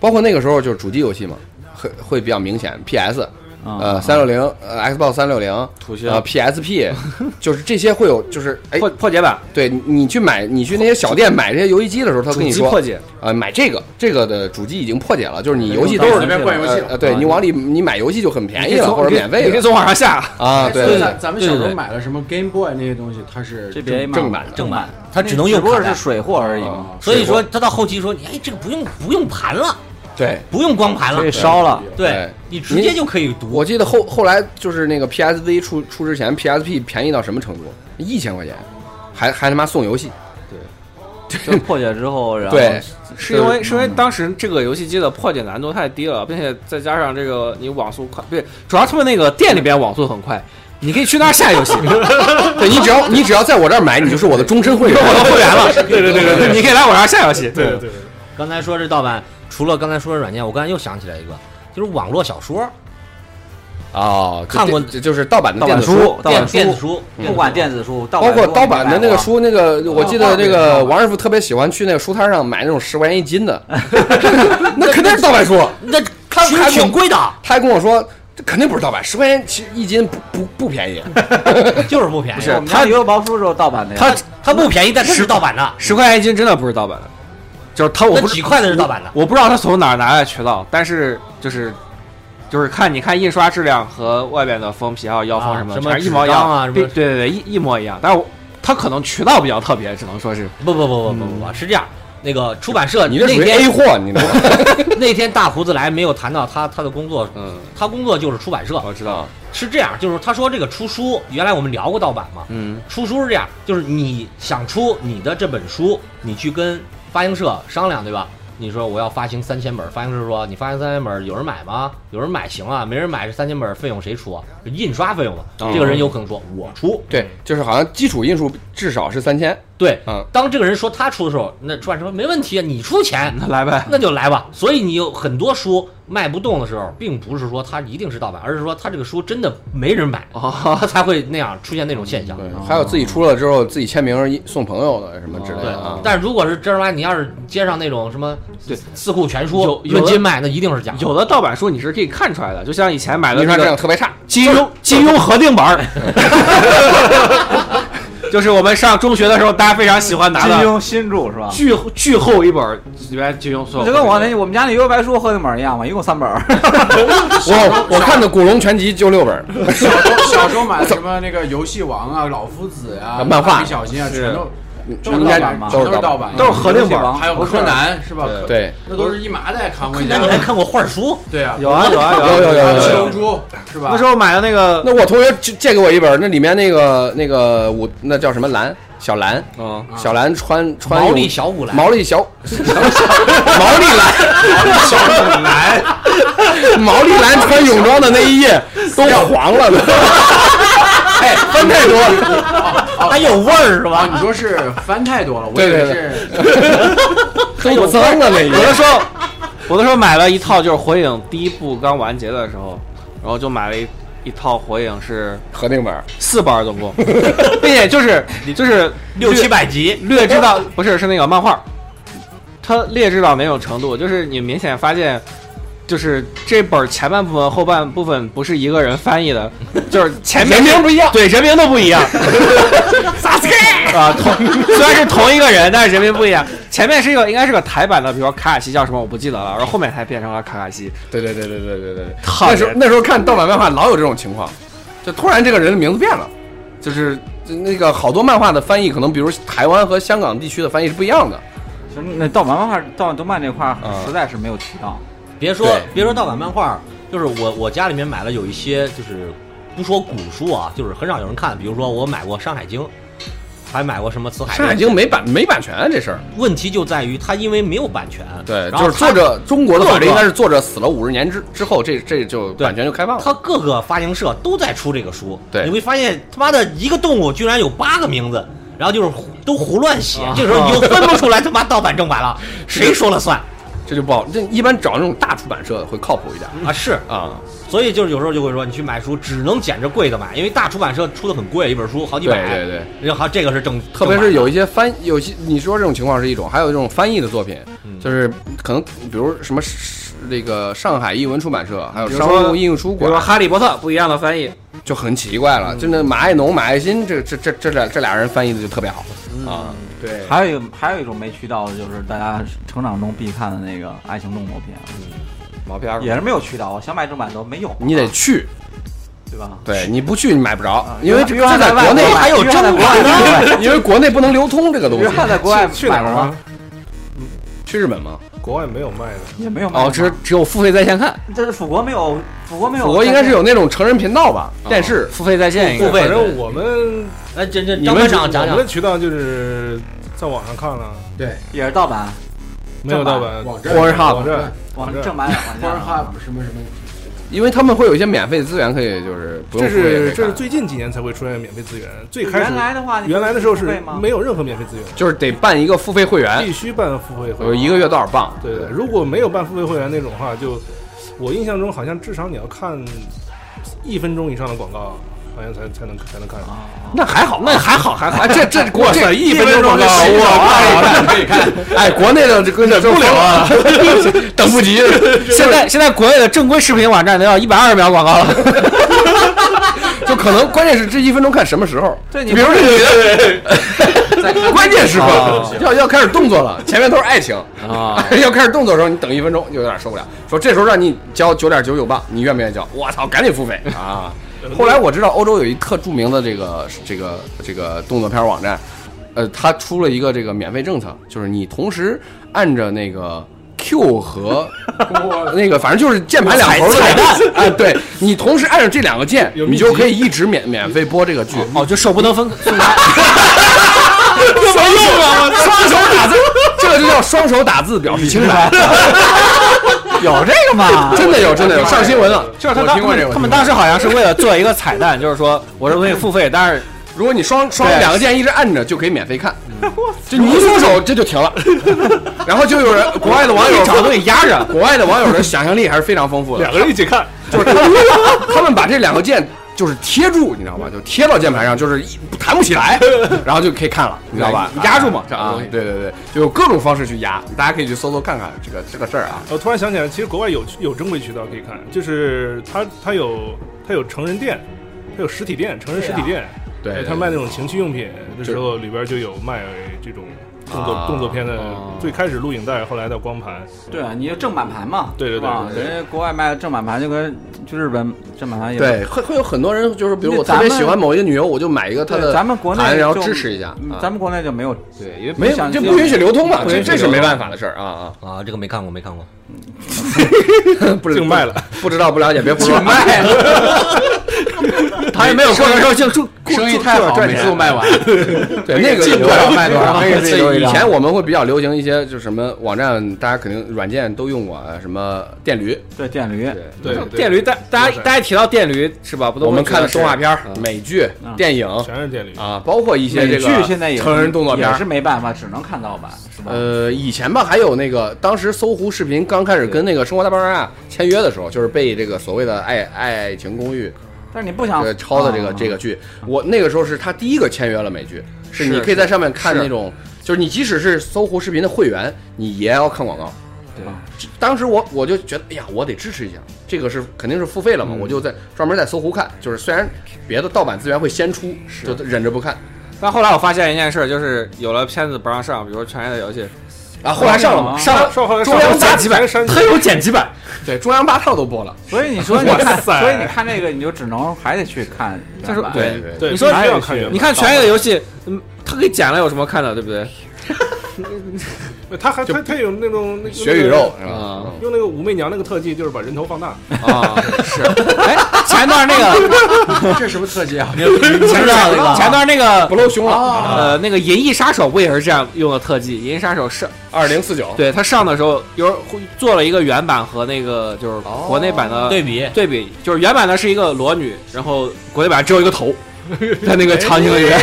包括那个时候就是主机游戏嘛，会会比较明显，PS。呃，啊三六零，呃，Xbox 三六零，土星。呃，PSP，[laughs] 就是这些会有，就是哎，破破解版，对你你去买，你去那些小店买这些游戏机的时候，他主跟你说，机破解，呃，买这个，这个的主机已经破解了，就是你游戏都是随便灌游戏了呃，对啊你往里你买游戏就很便宜了，或者免费的。你可以从网上下。啊，对所以对咱咱们小时候对。对对买了什么 Game Boy 那些东西，它是正版的。正版，它只能用只不过是水货而已所以说他到后期说，哎，这个不用不用盘了，对不用光盘了可以，烧了。对对你直接就可以读。我记得后后来就是那个 PSV 出出之前，PSP 便宜到什么程度？一千块钱，还还他妈送游戏。对就破解之后，然后对是因为是因为当时这个游戏机的破解难度太低了，并且再加上这个你网速快，对，主要他们那个店里边网速很快，你可以去那儿下游戏，[laughs] 对你只要你只要在我这儿买，你就是我的终身会员，[laughs] 我的会员了。对对对对对，你可以来我这儿下游戏。对对对，刚才说这盗版，除了刚才说的软件，我刚才又想起来一个，就是网络小说，哦，看过就就是盗版的电子书盗版电电子书，不管电子书，盗包括盗版的那个书，那个我记得那哦个王师傅特别喜欢去那个书摊上买那种十块钱一斤的，[laughs] 那肯定是盗版书。那其实他还挺贵的，他还跟我说，这肯定不是盗版，十块钱其实一斤不不不便宜。[laughs] 就是不便宜。我们家油宝书就是盗版的呀。它它不便宜，但它是盗版的，十块钱一斤真的不是盗版的，就是他我不那几块的是盗版的。我不知道他从哪儿拿来的渠道，但是就是就是看你看印刷质量和外边的封皮还有腰封什么，啊什么一模一样啊什么对对对，一一模一样。但是我他可能渠道比较特别，只能说是不不不不不不不，是这样。那个出版社你这属于那天 A 货，你知道吗？那天大胡子来没有谈到他他的工作，嗯，他工作就是出版社，我知道，是这样，就是他说这个出书，原来我们聊过盗版嘛，嗯，出书是这样，就是你想出你的这本书，你去跟发行社商量，对吧？你说我要发行三千本，发行社说你发行三千本有人买吗？有人买行啊，没人买这三千本费用谁出？印刷费用嘛？这个人有可能说我出，对，就是好像基础印数至少是三千。对，嗯当这个人说他出的时候，那出版社说没问题啊，你出钱，那来呗。那就来吧。所以你有很多书卖不动的时候，并不是说他一定是盗版，而是说他这个书真的没人买，才会那样出现那种现象。对，还有自己出了之后自己签名送朋友的什么之类对的啊。但如果是正儿八经，你要是街上那种什么对四库全书论斤卖，那一定是假。有的盗版书你是可以看出来的，就像以前买的那个量特别差，金庸金庸合订本儿，[laughs] 就是我们上中学的时候，大家非常喜欢拿的金庸新著是吧？巨巨厚一本，里面金庸所有。就跟我那我们家那幽游白书和那本儿一样嘛，一共三本儿。[laughs] 我我看的古龙全集就六本儿，小时候小时候买的 [laughs] 什么那个游戏王啊、老夫子啊、漫画蜡笔小新啊，是全都都全是都都是盗版是盗版，都是合订本儿还有柯南是吧？对对，那都是一麻袋扛回家那你。还看过画书？对啊，有啊有啊有啊有有有有有七龙珠是吧？那时候买的那个，那我同学借借给我一本，那里面那个那个我那叫什么蓝小兰，嗯，小兰穿穿 [laughs] 毛利小五兰，毛利小毛利蓝小蓝毛利兰穿泳装的那一页都黄了的，[laughs] 哎，翻太多了，还有味儿是啊，吧？你说是翻太多了，我以对对为是。[laughs] 都脏了那一页有的时。候，我那时候买了一套，就是火影第一部刚完结的时候，然后就买了一一套火影是合订本儿，四本儿总共，[laughs] 并且就是就是六七百集，略知道不是是那个漫画，它劣质到哪种程度？就是你明显发现，就是这本前半部分、后半部分不是一个人翻译的，[laughs] 就是前面人名不一样，对，人名都不一样。[laughs] 啥子？[laughs] 啊，同虽然是同一个人，但是人名不一样。前面是一个应该是个台版的，比如说卡卡西叫什么，我不记得了。然后后面才变成了卡卡西。对对对对对对对。那时候那时候看盗版漫画老有这种情况，就突然这个人的名字变了，就是那个好多漫画的翻译可能，比如台湾和香港地区的翻译是不一样的。那盗版漫画、盗版动漫那块实在是没有提到。别说别说盗版漫画，就是我我家里面买了有一些，就是不说古书啊，就是很少有人看。比如说我买过《山海经》，还买过什么《辞海》。《山海经》没版没版权啊这事儿，问题就在于它因为没有版权，对，然后就是作者中国的法律应该是作者死了五十年之之后，这这就版权就开放了。它各个发行社都在出这个书，对你会发现他妈的一个动物居然有八个名字，然后就是胡都胡乱写，啊这个时候你就分不出来 [laughs] 他妈盗版正版了，谁说了算这就不好，这一般找那种大出版社会靠谱一点啊？是，啊。所以就是有时候就会说，你去买书只能捡着贵的买，因为大出版社出的很贵，一本书好几百，对对对，然后这个是正，特别是有一些些翻，有些你说这种情况是一种，还有这种翻译的作品，嗯就是可能比如什么那个上海译文出版社，还有商务印书比如说《馆，哈利波特》不一样的翻译，就很奇怪了。就那马爱农、马爱新，这这这这俩这俩人翻译的就特别好啊。对还有一个还有一种没渠道的，就是大家成长中必看的那个爱情动作片，毛片也是没有渠道，想买正版都没有。你得去，对吧？对你不去你买不着，因为这约翰在国内还有约翰在国外呢，因为国内不能流通这个东西约。翰在国外去哪儿？去日本吗？国外没有卖的。也没有卖过哦，只只有付费在线看，这是辅国没有，辅国没有。我国应该是有那种成人频道吧，电视。付费在线应该付费反正我们哎，这这你们张班长讲讲。我们的，渠道就是在网上看了，对。也是盗版，没有盗版。网站。Pornhub 网站。网正版网或者站。哈什么什么，因为他们会有一些免费的资源可以，就是不用这是这是最近几年才会出现免费资源，最开始原来的话，原来的时候是？没有任何免费资源，就是得办一个付费会员必，须办付费会员。一个月多少磅？对对，如果没有办付费会员那种话，就我印象中好像至少你要看一分钟以上的广告，好像才才能才能看。那还好，那还好还好啊，这这国哇塞这一分钟广告，就洗澡哇，可以看。哎，国内的这个这不了啊，等不及。[laughs] 现在现在国内的正规视频网站都要一百二十秒广告了，[laughs] 就可能关键是这一分钟看什么时候？对你比如说这女的，关键时刻哦 [laughs] 要要开始动作了，前面都是爱情啊，要开始动作的时候，你等一分钟就有点受不了。说这时候让你交九点九九磅，你愿不愿意交？我操，赶紧付费啊！后来我知道欧洲有一特著名的这个这个这个动作片网站，呃，它出了一个这个免费政策，就是你同时按着那个 Q 和 [laughs] 那个反正就是键盘两头的彩蛋，啊，对你同时按着这两个键，你就可以一直免免费播这个剧。哦，就手不能分 [laughs] 分开。[laughs] 这么用啊！双手打字，这个就叫双手打字表示清白。有这个吗？[laughs] 真的有，真的有，上新闻了。就是他们听过这个。他们当时好像是为了做一个彩蛋，就是说我这东西付费，但是如果你双双两个键一直按着，就可以免费看。[laughs] 就你一松手，这就停了。[laughs] 然后就有人，国外的网友找东西压着。国外的网友的想象力还是非常丰富的。两个人一起看，就是他他们把这两个键就是贴住，你知道吧？就贴到键盘上，就是一弹不起来，[laughs] 然后就可以看了，你知道吧？压住嘛啊，对对对，就有各种方式去压，大家可以去搜搜看看这个这个事儿啊。我突然想起来，其实国外有有正规渠道可以看，就是它它有它有成人店，它有实体店，成人实体店，对对他卖那种情趣用品的时候，里边就有卖这种动作啊动作片的哦，最开始录影带，后来的光盘。对啊，你就正版盘嘛，对对对人家国外卖的正版盘就跟就日本正版盘也对，会会有很多人就是，比如我特别喜欢某一个女优，我就买一个她的咱们国内盘，然后支持一下。咱们国内就没有对，因为没有想这不允许流通嘛，不这这是没办法的事儿啊啊！啊，这个没看过，没看过。[laughs] 不净卖了，不知道不了解别胡说。卖 [laughs] 他也没有过来说就生意太好，每次都卖完。对，那个进多少卖多少 [laughs] 以前我们会比较流行一些，就是什么网站，大家肯定软件都用过，啊，什么电驴。对电驴，对对电驴，大大家大家提到电驴是吧？不都我们看的动画片美剧嗯、电影全是电驴。啊，包括一些这个现在也成人动作片儿也是。没办法，只能看盗版，是吧？呃，以前吧，还有那个当时搜狐视频刚开始跟那个《生活大爆炸》签约的时候，就是被这个所谓的爱爱情公寓但是你不想呃抄的这个啊。这个剧，我那个时候是他第一个签约了美剧，是是你可以在上面看那种，就是你即使是搜狐视频的会员，你也要看广告。对。当时我我就觉得，哎呀，我得支持一下，这个是肯定是付费了嘛，我就在专门在搜狐看，就是虽然别的盗版资源会先出，就忍着不看。但后来我发现一件事，就是有了片子不让上，比如说《全员的游戏啊。后来上了嘛，啊上了中央上剪辑版，删它有剪辑版，对中央八套都播了。所以你说你看，所以你看这个，你就只能还得去看就是。对对对，你说你看《全员的游戏》，嗯，它给剪了有什么看的，对不对？[laughs] 他还他他有那种那血与肉是吧？用那个武媚娘那个特技，就是把人头放大。啊，是。哎，前段那个，[laughs] 这什么特技啊？你知道这个？前段那个不露胸了，呃，那个《银翼杀手》不也是这样用的特技？《银翼杀手》上二零四九，对他上的时候，有做了一个原版和那个就是国内版的对比，对比，就是原版的是一个裸女，然后国内版只有一个头，[laughs] 在那个场景里面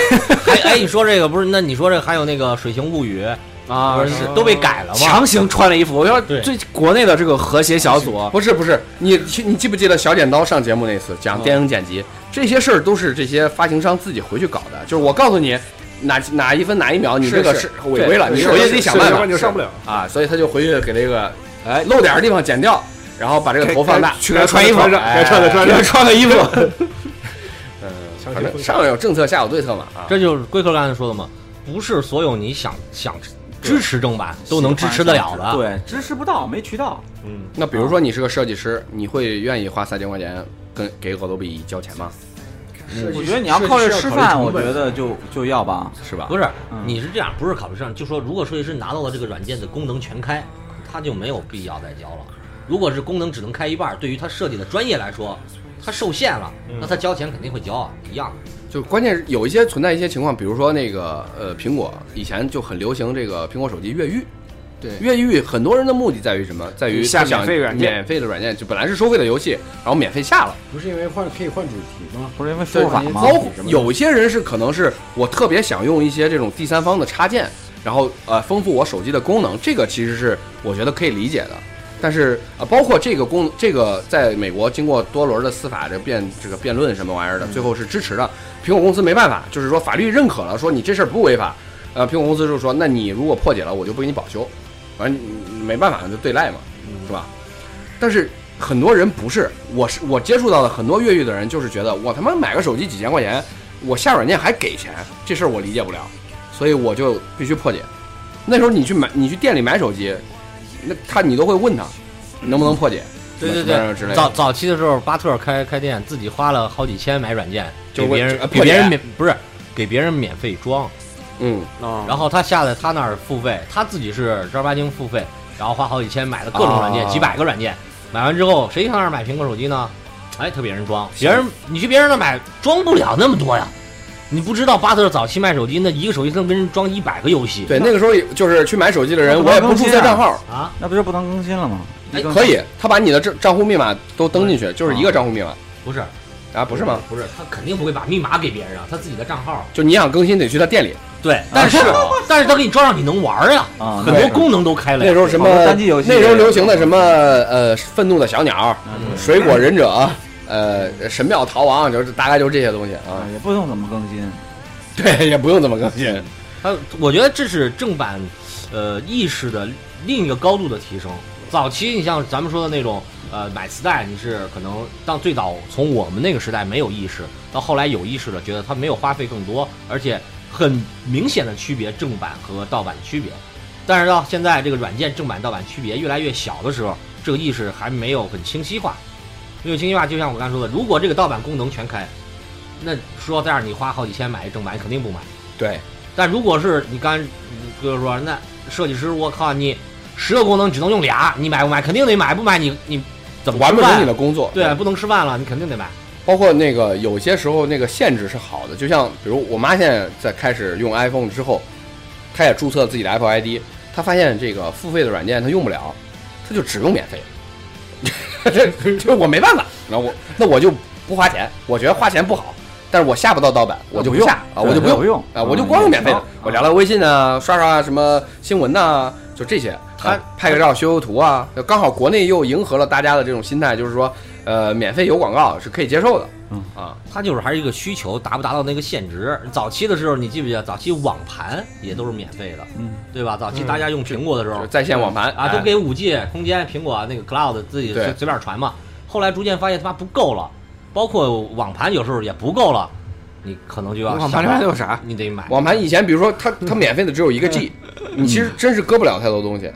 哎哎，你说这个不是？那你说这还有那个《水形物语》啊不是都被改了吗？强行穿了衣服。我要对最国内的这个和谐小组，不是不是，你你记不记得小剪刀上节目那次讲电影剪辑，这些事儿都是这些发行商自己回去搞的。就是我告诉你哪哪一分哪一秒你这个是是违规了，你回去自己想办法你就上不了。啊。所以他就回去给这个哎漏点的地方剪掉，然后把这个头放大，去给他穿衣服，上该穿的穿上穿个衣服。反正上有政策，下有对策嘛啊。这就是龟壳刚才说的嘛，不是所有你想想支持正版都能支持得了的。对，支持不到，没渠道。嗯，那比如说你是个设计师，你会愿意花三千块钱跟给恶作币交钱吗？我觉得你要靠这吃饭，我觉得就就要吧。是吧？不是嗯，你是这样，不是考虑上，就说如果设计师拿到了这个软件的功能全开，他就没有必要再交了。如果是功能只能开一半，对于他设计的专业来说，他受限了，那他交钱肯定会交啊，一样。就关键是有一些存在一些情况，比如说那个呃，苹果以前就很流行这个苹果手机越狱。对越狱很多人的目的在于什么？在于下免费软件免费的软件就本来是收费的游戏，然后免费下了。不是因为换可以换主题吗？不是因为对输入法吗？包括有些人是可能是我特别想用一些这种第三方的插件，然后呃丰富我手机的功能，这个其实是我觉得可以理解的。但是呃，包括这个功，这个在美国经过多轮的司法这辩这个辩论什么玩意儿的，最后是支持的。苹果公司没办法，就是说法律认可了，说你这事儿不违法。呃，苹果公司就说，那你如果破解了，我就不给你保修。反正你没办法，就对赖嘛，是吧？但是很多人不是，我是我接触到的很多越狱的人，就是觉得我他妈买个手机几千块钱，我下软件还给钱，这事儿我理解不了，所以我就必须破解。那时候你去买，你去店里买手机，那他你都会问他能不能破解，对对对。早早期的时候，巴特开开店，自己花了好几千买软件，就给别人给别人免不是给别人免费装，嗯，啊然后他下在他那儿付费，他自己是正儿八经付费，然后花好几千买了各种软件，啊几百个软件，买完之后谁上那儿买苹果手机呢？哎，特别人装，别人你去别人那买装不了那么多呀。你不知道巴特早期卖手机，那一个手机能跟人装一百个游戏。对，那个时候也就是去买手机的人，我也不注册账号，啊，那不就不能更新了吗？可以，他把你的账账户密码都登进去，就是一个账户密码不是啊，不是吗？？不是，他肯定不会把密码给别人啊，他自己的账号。就你想更新得去他店里，对，但是 [laughs] 但是他给你装上，你能玩呀，啊，很多功能都开了。那时候什么单机游戏那时候流行的什么呃愤怒的小鸟、嗯水果忍者、[laughs] 呃神庙逃亡，就是大概就是这些东西啊。啊，也不用怎么更新。[laughs] 对，也不用怎么更新。他我觉得这是正版，呃，意识的另一个高度的提升。早期你像咱们说的那种呃，买磁带你是可能到最早从我们那个时代没有意识，到后来有意识了，觉得它没有花费更多，而且很明显的区别正版和盗版的区别。但是到现在这个软件正版盗版区别越来越小的时候，这个意识还没有很清晰化。没有清晰化，就像我刚才说的，如果这个盗版功能全开，那说到这样，你花好几千买一正版，你肯定不买。对，但如果是你刚，就是说那设计师，我靠你十个功能只能用俩，你买不买？肯定得买，不买你你怎么完不成你的工作。对，不能吃饭了，你肯定得买。包括那个有些时候那个限制是好的，就像比如我妈现在在开始用 iPhone 之后，她也注册自己的 Apple ID，她发现这个付费的软件她用不了，她就只用免费。这 [laughs] 这我没办法，然后我那我就不花钱，我觉得花钱不好，但是我下不到盗版，我就不下啊，我就不用不用啊，我就光用免费的，我聊聊微信啊，刷刷什么新闻呐、就这些。他拍个照、修修图啊，刚好国内又迎合了大家的这种心态，就是说，呃，免费有广告是可以接受的。嗯啊，它就是还是一个需求，达不达到那个限值。早期的时候，你记不记得？早期网盘也都是免费的，嗯，对吧？早期大家用苹果的时候，就在线网盘啊，哎都给五 G 空间，苹果那个 Cloud 自己随随便传嘛。后来逐渐发现他妈不够了，包括网盘有时候也不够了，你可能就要网盘里面有啥？你得买。网盘以前，比如说它它免费的只有一个 G，你其实真是搁不了太多东西。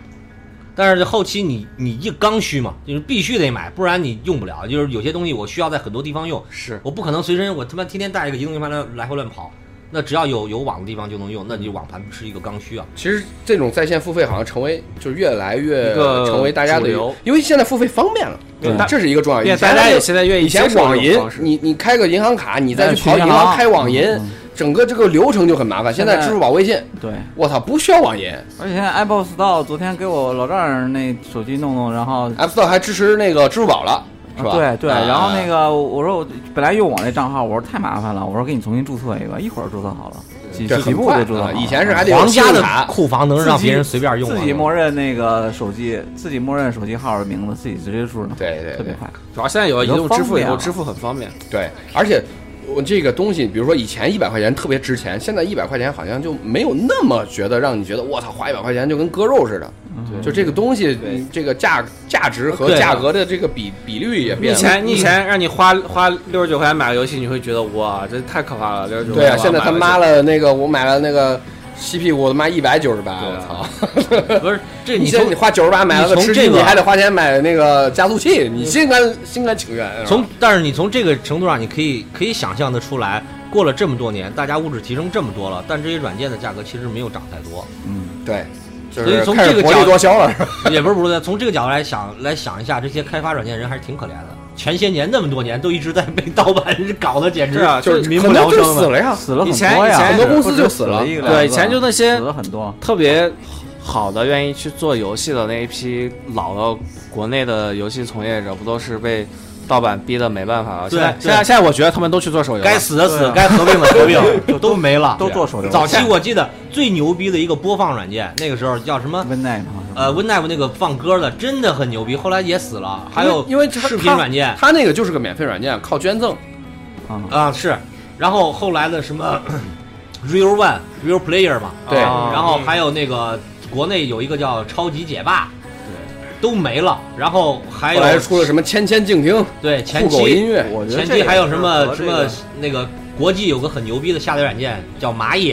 但是后期你你一刚需嘛，就是必须得买，不然你用不了。就是有些东西我需要在很多地方用，是我不可能随身我他妈天天带一个移动硬盘来来回乱跑。那只要有有网的地方就能用，那你网盘是一个刚需啊。其实这种在线付费好像成为就是越来越一个成为大家的主流，因为现在付费方便了，对这是一个重要。原因大家也现在愿意以前网银你你开个银行卡，你再再去跑银行行开网银嗯，整个这个流程就很麻烦。现在支付宝、微信，对，我操，不需要网银而且现在 Apple Store 昨天给我老丈人那手机弄弄，然后 Apple Store 还支持那个支付宝了，是吧？对对，啊然后那个我说我本来用我那账号，我说太麻烦了，我说给你重新注册一个，一会儿注册好了，几几步就注册好了。以前是还得有皇家的库房能让别人随便用吗？自己默认那个手机，自己默认手机号的名字，自己直接输上，对对对特别快。主要现在有移动支付以后，支付很方便。对，而且我这个东西，比如说以前一百块钱特别值钱，现在一百块钱好像就没有那么觉得让你觉得我操花一百块钱就跟割肉似的。就这个东西，你这个价价值和价格的这个比比率也变了。前你以前让你花花六十九块钱买个游戏，你会觉得哇，这太可怕了，六十九。对啊，现在他妈了那个我买了那个吸屁股他妈一百九十八，我操！[laughs] 不是这你你从现在你花九十八买了个吃鸡，你还得花钱买那个加速器，你心甘心甘情愿。从但是你从这个程度上，你可以可以想象的出来，过了这么多年，大家物质提升这么多了，但这些软件的价格其实没有涨太多。嗯，对，所以从这个角多销了，[laughs] 也不是不是，从这个角度来想来想一下，这些开发软件人还是挺可怜的。前些年那么多年都一直在被盗版搞得简直是啊就是民不聊生。死了呀。死了很以前多呀，以前很多公司就死了对以前就那些死了很多。特别好的愿意去做游戏的那一批老的国内的游戏从业者，不都是被盗版逼的没办法了？现在现在现在我觉得他们都去做手游了，该死的死该合并的合并，[laughs] 都没了。都做手游，早期我记得最牛逼的一个播放软件，那个时候叫什么？Winnet 嘛，呃 w i n n 那个放歌的真的很牛逼，后来也死了。还有因为视频软件它那个就是个免费软件，靠捐赠。啊，啊是，然后后来的什么 [clears throat] Real One、Real Player 嘛，对啊然后还有那个国内有一个叫超级解霸，对，都没了。然后还有后来出了什么千千静听、对前酷狗音乐，前我觉得这个期还有什么什么个那个国际有个很牛逼的下载软件叫蚂蚁，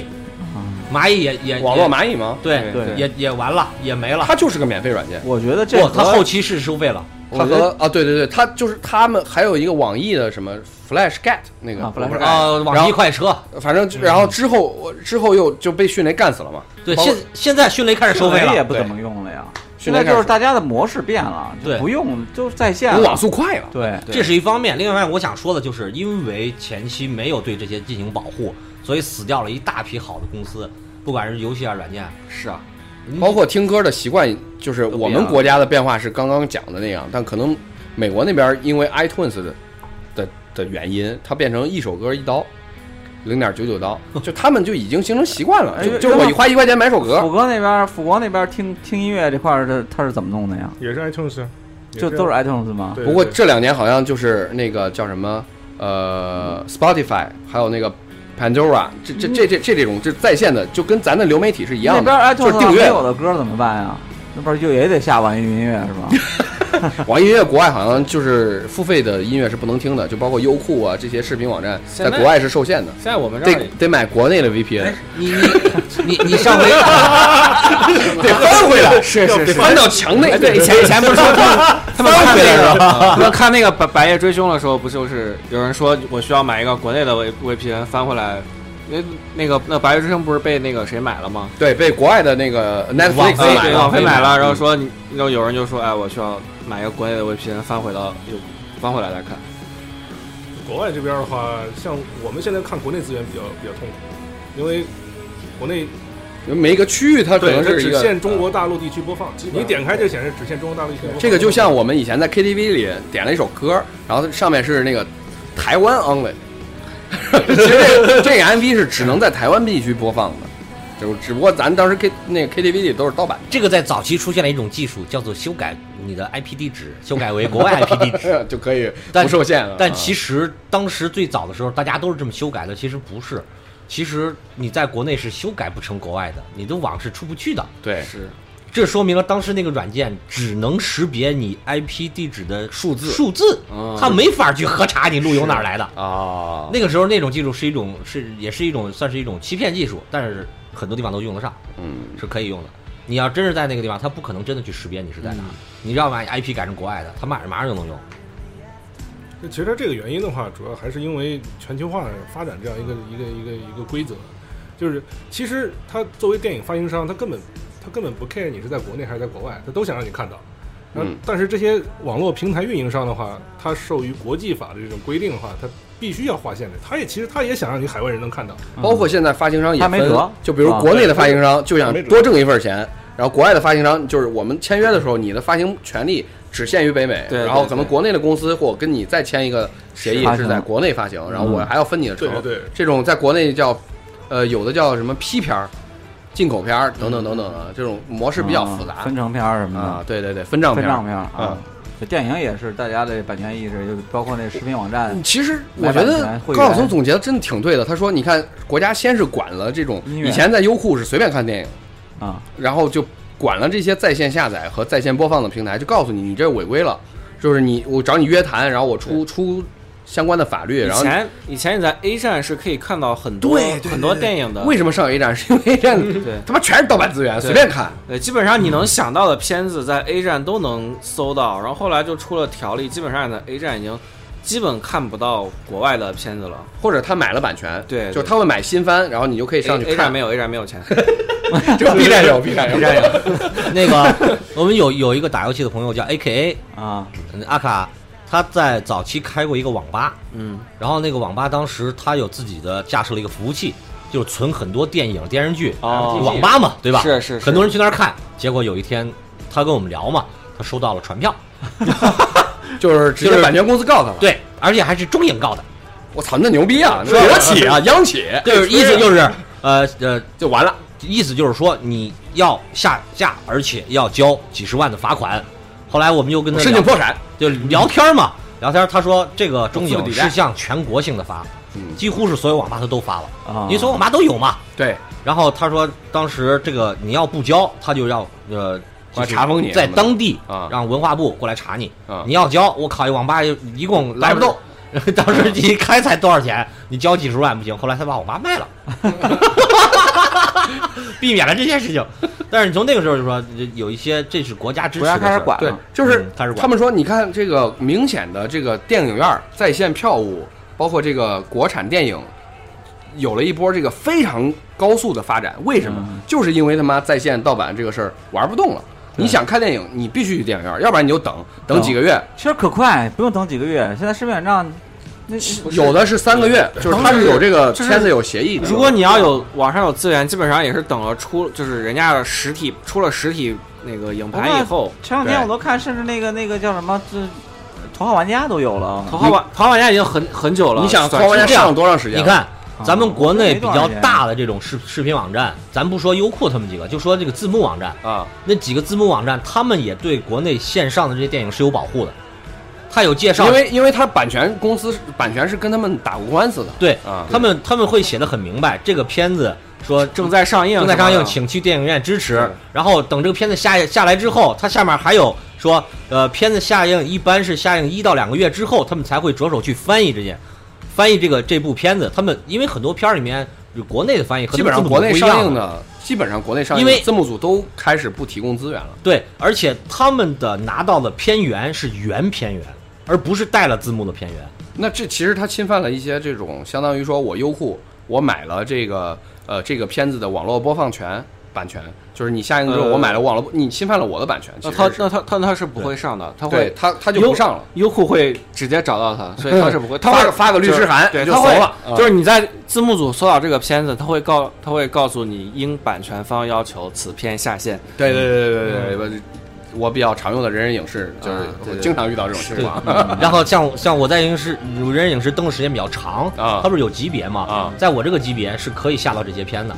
啊蚂蚁也也网络也蚂蚁吗？对对也也完了也没了。它就是个免费软件。我觉得这不，它和后期是收费了。它和啊，对对对，它就是他们还有一个网易的什么 Flash Get 那个啊，Flash 我不知道呃，网易快车，反正就然后之后我之后又就被迅雷干死了嘛。对，包括现现在迅雷开始收费了，也不怎么用了呀。现在就是大家的模式变了，就对不用就在线了网速快了。对，这是一方面。另外一方面，我想说的就是，因为前期没有对这些进行保护，所以死掉了一大批好的公司，不管是游戏啊、软件。是啊，包括听歌的习惯，就是我们国家的变化是刚刚讲的那样，但可能美国那边因为 iTunes 的的的原因，它变成一首歌一刀，零点九九刀，[laughs] 就他们就已经形成习惯了，哎就就我一花一块钱买首歌富，国那边，富国那边听听音乐这块儿，他他是怎么弄的呀？也是 iTunes，就都是 iTunes 吗？不过这两年好像就是那个叫什么呃 Spotify，还有那个 Pandora，这这这这这这种这在线的，就跟咱的流媒体是一样那边的，就是 iTunes 订阅上没有的歌怎么办呀？那边就也得下网易云音乐是吧？[laughs] [laughs] 网易音乐国外好像就是付费的音乐是不能听的，就包括优酷啊这些视频网站，在在国外是受限的，现在我们这得儿得买国内的 VPN，你你你你上回 [laughs] 得翻回来，是是是。翻到墙内。哎，对，以前以前不是说他们 [laughs] 他们翻回来那是吧？个，他们看那个白白夜追凶的时候，不就是有人说我需要买一个国内的 V VPN 翻回来，那那个那白夜追凶不是被那个谁买了吗？对，被国外的那个 Netflix 网飞，买了，买了，然后嗯说你，然后有人就说，哎，我需要买一个国内的 VPN 翻回到又翻回来再看。国外这边的话，像我们现在看国内资源比较比较痛苦，因为国内每个区域它可能是一个限中国大陆地区播放，你点开就显示只限中国大陆地区播放。这个就像我们以前在 KTV 里点了一首歌，然后上面是那个台湾 only，[laughs] 其实这个这个 MV 是只能在台湾地区播放的，就只不过咱当时 K 那个 KTV 里都是盗版这个在早期出现了一种技术，叫做修改你的 IP 地址，修改为国外 IP 地址。[laughs] 就可以但不受限了。但啊其实当时最早的时候，大家都是这么修改的，其实不是。其实你在国内是修改不成国外的，你的网是出不去的。对是，这说明了当时那个软件只能识别你 IP 地址的数字，数字，嗯它没法去核查你路由哪儿来的。啊，那个时候那种技术是一种是也是一种算是一种欺骗技术，但是很多地方都用得上，嗯，是可以用的。你要真是在那个地方，他不可能真的去识别你是在哪儿。你要把 IP 改成国外的，他马上马上就能用。其实它这个原因的话，主要还是因为全球化发展这样一个一个一个一个规则，就是其实他作为电影发行商，他根本他根本不 care 你是在国内还是在国外，他都想让你看到。那嗯但是这些网络平台运营商的话，它受于国际法的这种规定的话，它必须要划线的。它也其实它也想让你海外人能看到。包括现在发行商也分他没辙，就比如啊国内的发行商就想多挣一份钱，然后国外的发行商就是我们签约的时候，你的发行权利只限于北美，然后可能国内的公司或跟你再签一个协议是在国内发行，然后我还要分你的成对。对对，这种在国内叫，呃，有的叫什么批片儿、进口片儿等等等等的，这种模式比较复杂。啊分成片儿什么的。啊。对对对，分账片儿。分账片儿啊。电影也是大家的版权意识，就包括那视频网站，其实买版我觉得权会高晓松总结的真的挺对的。他说：“你看，国家先是管了这种，音乐。以前在优酷是随便看电影，啊，然后就管了这些在线下载和在线播放的平台，就告诉你你这违规了，就是你我找你约谈，然后我出出相关的法律，以然后以前以前你在 A 站是可以看到很多对对很多电影的，为什么上 A 站？[laughs] 是因为 A 站对他妈全是盗版资源，随便看。对，基本上你能想到的片子在 A 站都能搜到，然后后来就出了条例，基本上你在 A 站已经基本看不到国外的片子了。或者他买了版权，对对就是他会买新番，然后你就可以上去 A 站看。没有 A 站没有钱，就 B 站有，B 站有，B 站有。[laughs] 那个我们有有一个打游戏的朋友叫 A.K.A 啊，嗯阿卡，他在早期开过一个网吧，嗯，然后那个网吧当时他有自己的架设了一个服务器，就是存很多电影电视剧，哦网吧嘛，对吧？是是是很多人去那儿看。结果有一天他跟我们聊嘛，他收到了传票，[laughs] 就是直接版权公司告他了。，对，而且还是中影告的，我操，那牛逼啊！是国企啊，央企，就是意思就是呃呃，就完了。意思就是说你要下架，而且要交几十万的罚款。后来我们又跟他申请破产。就聊天嘛，聊天他说这个中影是向全国性的发，嗯几乎是所有网吧他都发了，啊因为所有网吧都有嘛。对，然后他说当时这个你要不交，他就要呃查封你在当地啊让文化部过来查你。啊你要交，我靠，一网吧一共来不动。[laughs] 当时一开才多少钱？你交几十万不行，后来他把我妈卖了，[laughs] 避免了这件事情。但是你从那个时候就说有一些这是国家支持国家开始管了，，就是嗯开始管他们说，你看这个明显的这个电影院在线票务，包括这个国产电影，有了一波这个非常高速的发展。为什么？嗯就是因为他妈在线盗版这个事儿玩不动了。你想看电影，你必须去电影院，要不然你就等等几个月。其实可快，不用等几个月。现在视频网站那有的是三个月，就是它是有这个签字有协议的。如果你要有网上有资源，基本上也是等了出，就是人家的实体出了实体那个影盘以后，前两天我都看，甚至那个那个叫什么，这头号玩家都有了。头号玩头号玩家已经很很久了。你想，头号玩家上了多长时间？你，看，咱们国内比较大的这种视视频网站，咱不说优酷他们几个，就说这个字幕网站。啊，那几个字幕网站，他们也对国内线上的这些电影是有保护的。他有介绍，因为因为他版权公司版权是跟他们打过官司的。对啊他们他们会写的很明白，这个片子说正在上映，正在上映，请去电影院支持。然后等这个片子下下来之后，它下面还有说，呃，片子下映一般是下映一到两个月之后，他们才会着手去翻译这件，翻译这个这部片子。他们因为很多片儿里面有国内的翻译和基本上国内上映的，基本上国内上映，因为字幕组都开始不提供资源了。对，而且他们的拿到的片源是原片源，而不是带了字幕的片源。那这其实它侵犯了一些这种，相当于说我优酷我买了这个呃这个片子的网络播放权版权，就是你下映之后呃我买了网络播，你侵犯了我的版权。那他那他他他是不会上的，他会他他就不上了，优酷会直接找到他，所以他是不会，[laughs] 他会发个发个律师函对，就怂了，啊就是你在字幕组搜到这个片子，他会告他会告诉你，应版权方要求此片下线。对对对对对对，我我比较常用的人人影视就是我经常遇到这种情况。[laughs] 然后像像我在影视人人影视登的时间比较长啊它不是有级别嘛？啊在我这个级别是可以下到这些片的。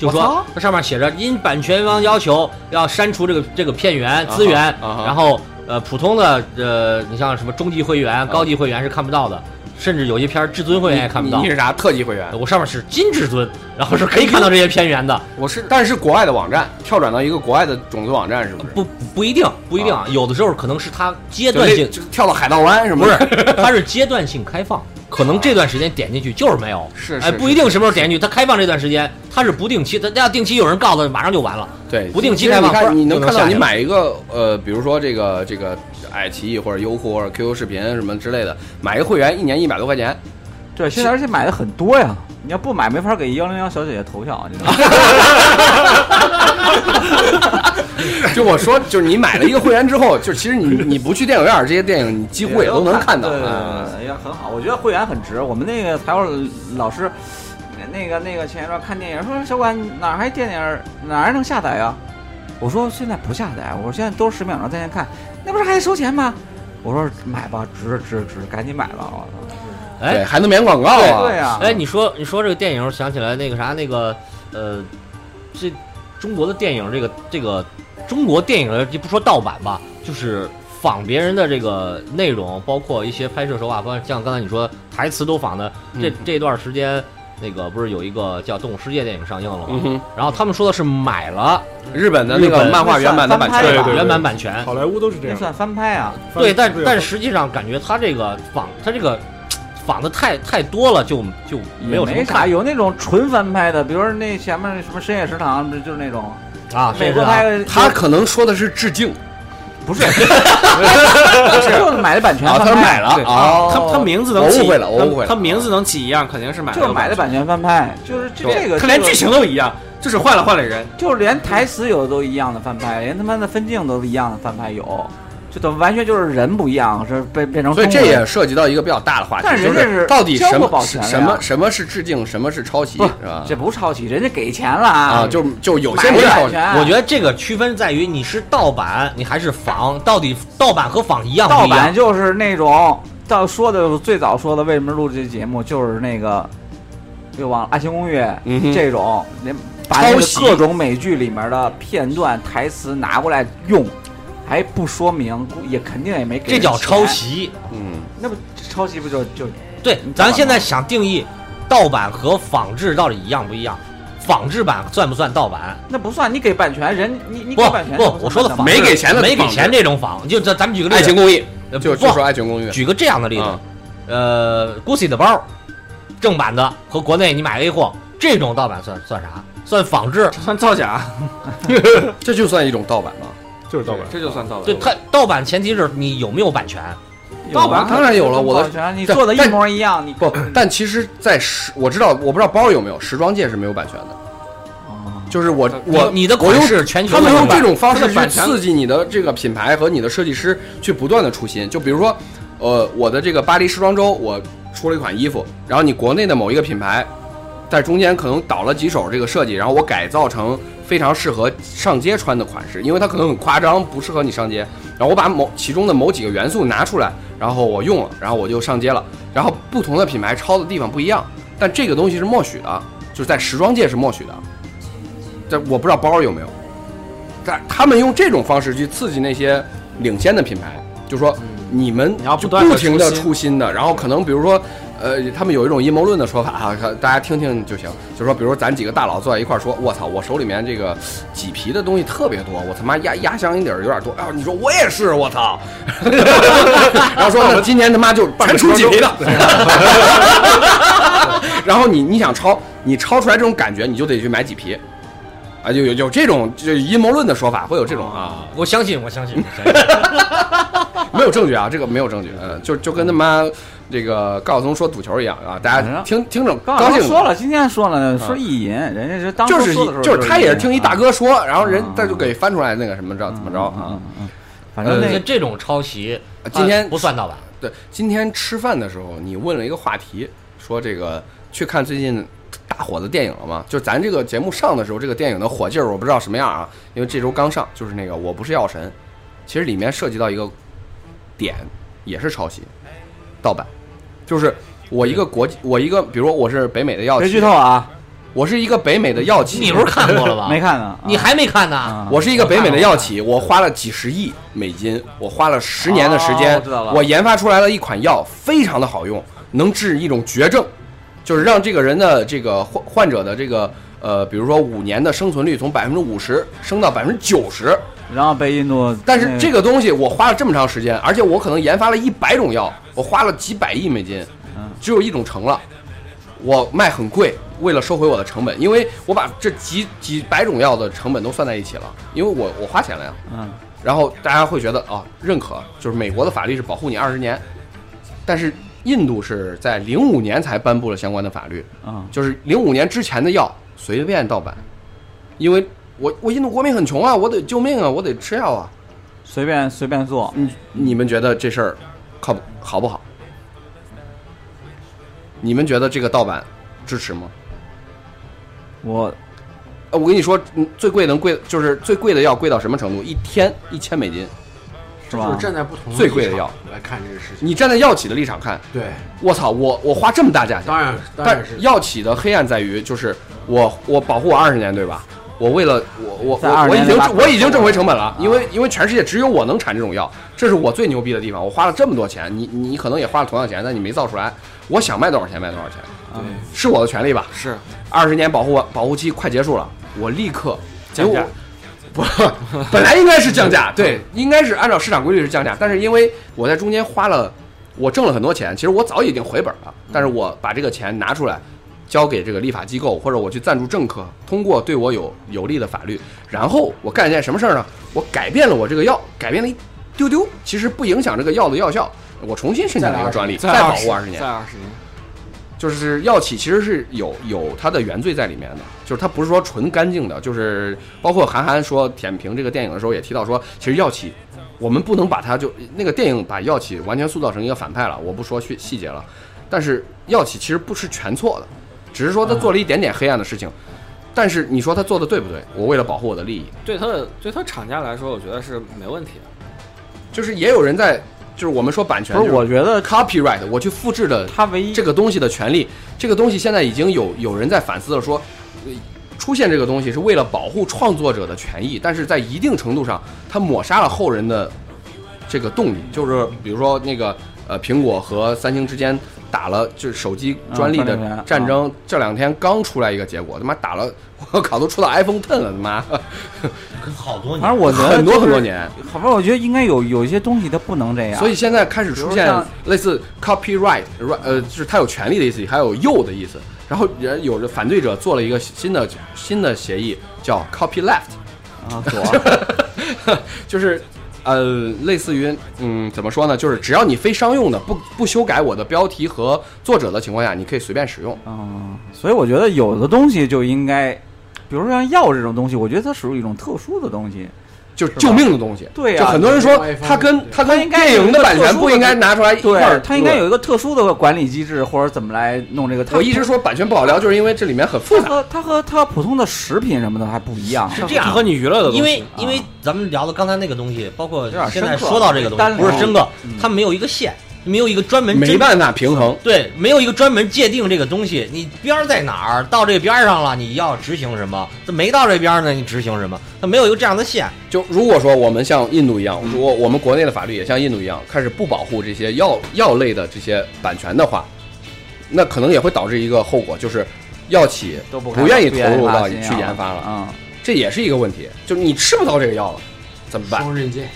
就说它上面写着，因版权方要求要删除这个这个片源资源，然后呃普通的呃你像什么中级会员、高级会员是看不到的，甚至有些片儿至尊会员也看不到你。是啥特级会员？我上面是金至尊，然后是可以看到这些片源的，我是，但是国外的网站跳转到一个国外的种子网站，是不是？不不一定不一定啊，有的时候可能是它阶段性就跳到海盗湾？不是，它是阶段性开放，可能这段时间点进去就是没有，哎，是是不一定什么时候点进去，它开放这段时间它是不定期，它要定期有人告诉马上就完了。对，不定期开放你看，你能看到你买一个呃，比如说这个这个爱奇艺或者优酷或者 QQ 视频什么之类的，买一个会员一年一百多块钱，对，现在而且买的很多呀，你要不买没法给幺零幺小姐姐投票，你知道吗？[laughs] [laughs] [laughs] [laughs] 就我说，就是你买了一个会员之后，就其实你你不去电影院儿，这些电影你几乎也都能看到对对啊。对，也很好。我觉得会员很值。我们那个财务老师，那个那个前一段看电影说小管哪儿还电影哪儿能下载呀？我说现在不下载，我说现在都是十秒钟在线看，那不是还得收钱吗？我说买吧，值值值，赶紧买吧！我操，对，哎还能免广告啊！对呀，哎，你说你说这个电影，想起来那个啥那个呃，这中国的电影这个这个中国电影的就不说盗版吧，就是仿别人的这个内容，包括一些拍摄手法，包括像刚才你说台词都仿的，这嗯这段时间。那个不是有一个叫《动物世界》电影上映了吗？嗯，然后他们说的是买了日本的那个漫画原版的版权对对对原版版权，好莱坞都是这样。那算翻拍啊。对，但但是实际上感觉他这个仿，他这个仿的太太多了，就就没有什么没啥，有那种纯翻拍的，比如说那前面什么深夜食堂，就是那种啊。美国拍的，他可能说的是致敬不是，[laughs] 就是买的版权他买了啊，他他名字能起，我误会了我误会了他他名字能起一样，肯定是买就是买的版权翻拍，就是这这个这个他连剧情都一样，就是换了换了人。就是连台词有的都一样的翻拍，连他妈的分镜都一样的翻拍有，就等完全就是人不一样，是被变成所以这也涉及到一个比较大的话题，但是就人家是到底什么什么什么是致敬，什么是抄袭，是吧？这不抄袭，人家给钱了啊，就就有些买没抄袭，的版权，我觉得这个区分在于你是盗版，你还是仿，到底盗版和仿一样不盗？版就是那种到说的最早说的为什么录这节目，就是那个又忘了《爱情公寓》这种，连把各种美剧里面的片段台词拿过来用，还不说明，也肯定也没给这叫抄，袭。嗯，那不抄袭不就就对，咱现在想定义盗版和仿制到底一样不一样？仿制版算不算盗版？那不算，你给版权人，你你不给版权不那，算盗版我说的仿没给钱的没给钱这种仿，就咱咱们举个例子，爱情公寓就就说爱情公寓，举个这样的例子啊，呃，GUCCI 的包，正版的和国内你买 A 货，这种盗版算算啥？算仿制？算造假，[laughs] 这就算一种盗版吗？就是盗版。这就算盗版。对，它盗版前提是你有没有版权？盗版当然有了我的版权你做的一模一样，你不，但其实，在时我知道，我不知道包有没有，时装界是没有版权的。就是我我你的我用款式全球他们用这种方式去刺激你的这个品牌和你的设计师去不断的出新。就比如说，呃，我的这个巴黎时装周，我出了一款衣服，然后你国内的某一个品牌在中间可能倒了几手这个设计，然后我改造成非常适合上街穿的款式，因为它可能很夸张，不适合你上街。然后我把某其中的某几个元素拿出来，然后我用了，然后我就上街了。然后不同的品牌抄的地方不一样，但这个东西是默许的，就是在时装界是默许的。这我不知道包有没有，但他们用这种方式去刺激那些领先的品牌，就说你们你要就不断地不停的出新的，然后可能比如说，呃，他们有一种阴谋论的说法哈，看大家听听就行。就说，比如咱几个大佬坐在一块儿说，我操，我手里面这个麂皮的东西特别多，我他妈压压箱底儿有点多。然后你说我也是，我操。[laughs] 然后说那今年他妈就全出麂皮的。[laughs] 然后你你想抄，你抄出来这种感觉，你就得去买麂皮。啊，有有有这种就阴谋论的说法，会有这种啊，我相信，我相信，我相信。[laughs] 没有证据啊，这个没有证据，嗯，就就跟他妈这个高晓松说赌球一样啊，大家听听着刚高兴。刚说了，今天说了，说意淫，人家是当初就是就是他也是听一大哥，说，然后人嗯他就给翻出来那个什么着怎么着啊反正那那个这种抄袭，今天呃不算盗版。对，今天吃饭的时候你问了一个话题，说这个去看最近大火的电影了吗？就咱这个节目上的时候，这个电影的火劲儿我不知道什么样啊，因为这周刚上，就是那个我不是药神，其实里面涉及到一个点，也是抄袭、盗版，就是我一个国际，我一个，比如说我是北美的药企，别剧透啊，我是一个北美的药企，你不是看过了吧？[laughs] 没看呢，你还没看呢？啊我是一个北美的药企，我花了几十亿美金，我花了十年的时间，哦我知道了我研发出来了一款药，非常的好用，能治一种绝症，就是让这个人的这个患患者的这个呃，比如说五年的生存率从百分之五十升到百分之九十。然后被印度，但是这个东西我花了这么长时间，而且我可能研发了一百种药，我花了几百亿美金嗯，只有一种成了，我卖很贵，为了收回我的成本，因为我把这几几百种药的成本都算在一起了，因为我我花钱了呀。嗯，然后大家会觉得啊，认可，就是美国的法律是保护你二十年，但是印度是在零五年才颁布了相关的法律，嗯。就是零五年之前的药随便盗版，因为我我印度国民很穷啊，我得救命啊，我得吃药啊。随便随便做，你你们觉得这事儿靠不好不好？你们觉得这个盗版支持吗？我呃，我跟你说，嗯最贵能贵就是最贵的药贵到什么程度？一天一千美金。是吧就是？站在不同最贵的药来看这个事情。你站在药企的立场看，对，我操，我我花这么大价钱，当然当但然是药企的黑暗在于，就是我我保护我二十年，对吧？我为了我我我我已经我已经挣回成本了啊，因为因为全世界只有我能产这种药，这是我最牛逼的地方。我花了这么多钱，你你可能也花了同样钱，但你没造出来。我想卖多少钱卖多少钱，嗯是我的权利吧？是二十年保护保护期快结束了，我立刻降价。[laughs] 不，本来应该是降价，对，应该是按照市场规律是降价，但是因为我在中间花了，我挣了很多钱，其实我早已经回本了，但是我把这个钱拿出来，交给这个立法机构，或者我去赞助政客，通过对我有有利的法律，然后我干一件什么事儿呢？我改变了我这个药，改变了一丢丢，其实不影响这个药的药效，我重新申请了一个专利，再保护二十年再。二十年，就是药企其实是有有它的原罪在里面的，就是它不是说纯干净的，就是包括韩寒说点评这个电影的时候也提到说，其实药企我们不能把它就那个电影把药企完全塑造成一个反派了，我不说细细节了，但是药企其实不是全错的，只是说他做了一点点黑暗的事情，但是你说他做的对不对？我为了保护我的利益，对他的对他厂家来说，我觉得是没问题的。就是也有人在，就是我们说版权，不是，我觉得 copyright，我去复制的他唯一这个东西的权利，这个东西现在已经有有人在反思了说，呃出现这个东西是为了保护创作者的权益，但是在一定程度上，它抹杀了后人的这个动力。就是比如说那个呃，苹果和三星之间打了就是手机专利的战争，这两天刚出来一个结果，他妈打了，[laughs] 我靠，都出到 iPhone Ten 了，他妈。好多年。反正我觉得很多就是很多年。好吧，我觉得应该有有一些东西它不能这样，所以现在开始出现类似 copyright，呃，就是它有权利的意思，还有右的意思。然后人有着反对者做了一个新的新的协议，叫 copy left，啊，左。[laughs] 就是呃，类似于嗯，怎么说呢？就是只要你非商用的，不不修改我的标题和作者的情况下，你可以随便使用。嗯，所以我觉得有的东西就应该，比如说像药这种东西，我觉得它属于一种特殊的东西。就是救命的东西，对呀就很多人说它跟对它跟电影的版权不应该拿出来一块对儿，它应该有一个特殊的管理机制，或者怎么来弄这个。我一直说版权不好聊，就是因为这里面很复杂。它和它和它普通的食品什么的还不一样。是这样它和你娱乐的东西，因为因为咱们聊的刚才那个东西，包括有点现在说到这个东西，不是深刻嗯，它没有一个线，没有一个专门没办法平衡，对，没有一个专门界定这个东西，你边儿在哪儿，到这边儿上了，你要执行什么？这没到这边儿呢，你执行什么？它没有一个这样的线。就如果说我们像印度一样，如果我们国内的法律也像印度一样，开始不保护这些药药类的这些版权的话，那可能也会导致一个后果，就是药企都不不愿意投入到去研发了，啊，这也是一个问题，就是你吃不到这个药了，怎么办？双刃剑，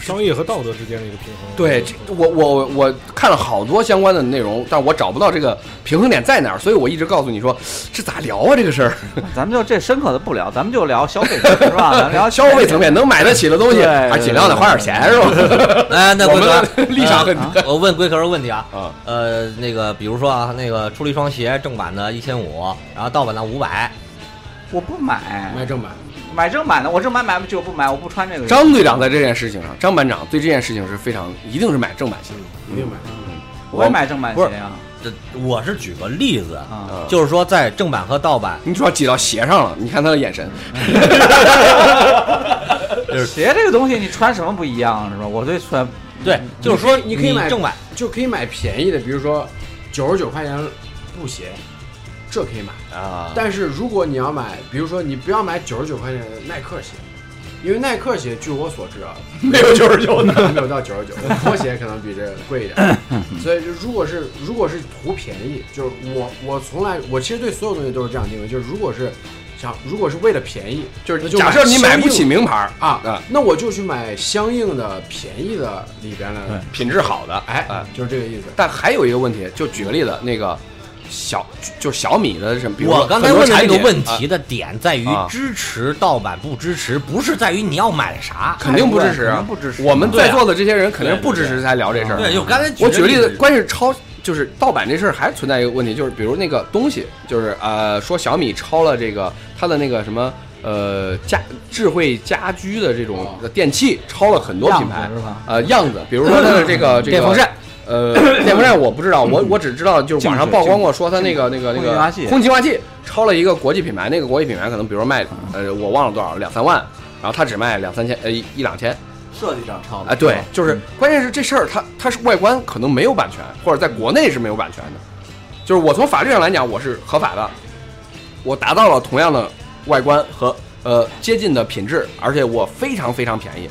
商业和道德之间的一个平衡。对，这我我我看了好多相关的内容，但我找不到这个平衡点在哪儿，所以我一直告诉你说，这咋聊啊这个事儿？[laughs] 咱们就这深刻的不聊，咱们就聊消费者是吧？[laughs] 咱聊消费层面能买得起的东西，还尽量得花点钱是吧？[laughs] 哎，那我龟壳们，立场很啊我问龟壳个问题啊，啊，呃，那个比如说啊，那个出了一双鞋，正版的一千五，然后盗版的五百，我不买，买正版，买正版的，我正版买不就不买，我不穿这个。张队长在这件事情上，张班长对这件事情是非常一定是买正版鞋，一定买正版。我也买正版鞋呀。这我是举个例子，啊，嗯就是说在正版和盗版，你主要挤到鞋上了，你看他的眼神，[laughs] 鞋这个东西你穿什么不一样是吧？我对穿对，就是说你可以买正版，就可以买便宜的，比如说九十九块钱布鞋，这可以买。啊，但是如果你要买，比如说你不要买九十九块钱的耐克鞋，因为耐克鞋据我所知啊，[laughs] 没有九十九的，没有到九十九，拖鞋可能比这个贵一点。[laughs] 所以就如果是如果是图便宜，就是我我从来我其实对所有东西都是这样定位，就是如果是想如果是为了便宜，就是假设你买不起名牌儿啊啊，那我就去买相应的便宜的里边的，品质好的，哎啊，就是这个意思。但还有一个问题，就举个例子，那个小就小米的什么，比如我刚才问的这个问题的点在于啊支持盗版不支持，不是在于你要买啥。肯定不支持不支持我们在座的这些人肯定是不支持才聊这事儿。对，就刚才我举个例子，关键是抄就是盗版这事儿还存在一个问题，就是比如那个东西，就是呃说小米抄了这个它的那个什么呃家智慧家居的这种电器，抄了很多品牌是吧呃样子，比如说它的这个这个电风扇。呃，电风扇我不知道，我我只知道就是网上曝光过，说他那个那个那个空气净化器。空气净化器抄了一个国际品牌，那个国际品牌可能比如说卖呃我忘了多少两三万，然后他只卖两三千呃一一两千，设计上抄啊，对，就是关键是这事儿它它是外观可能没有版权，或者在国内是没有版权的，就是我从法律上来讲我是合法的，我达到了同样的外观和呃接近的品质，而且我非常非常便宜。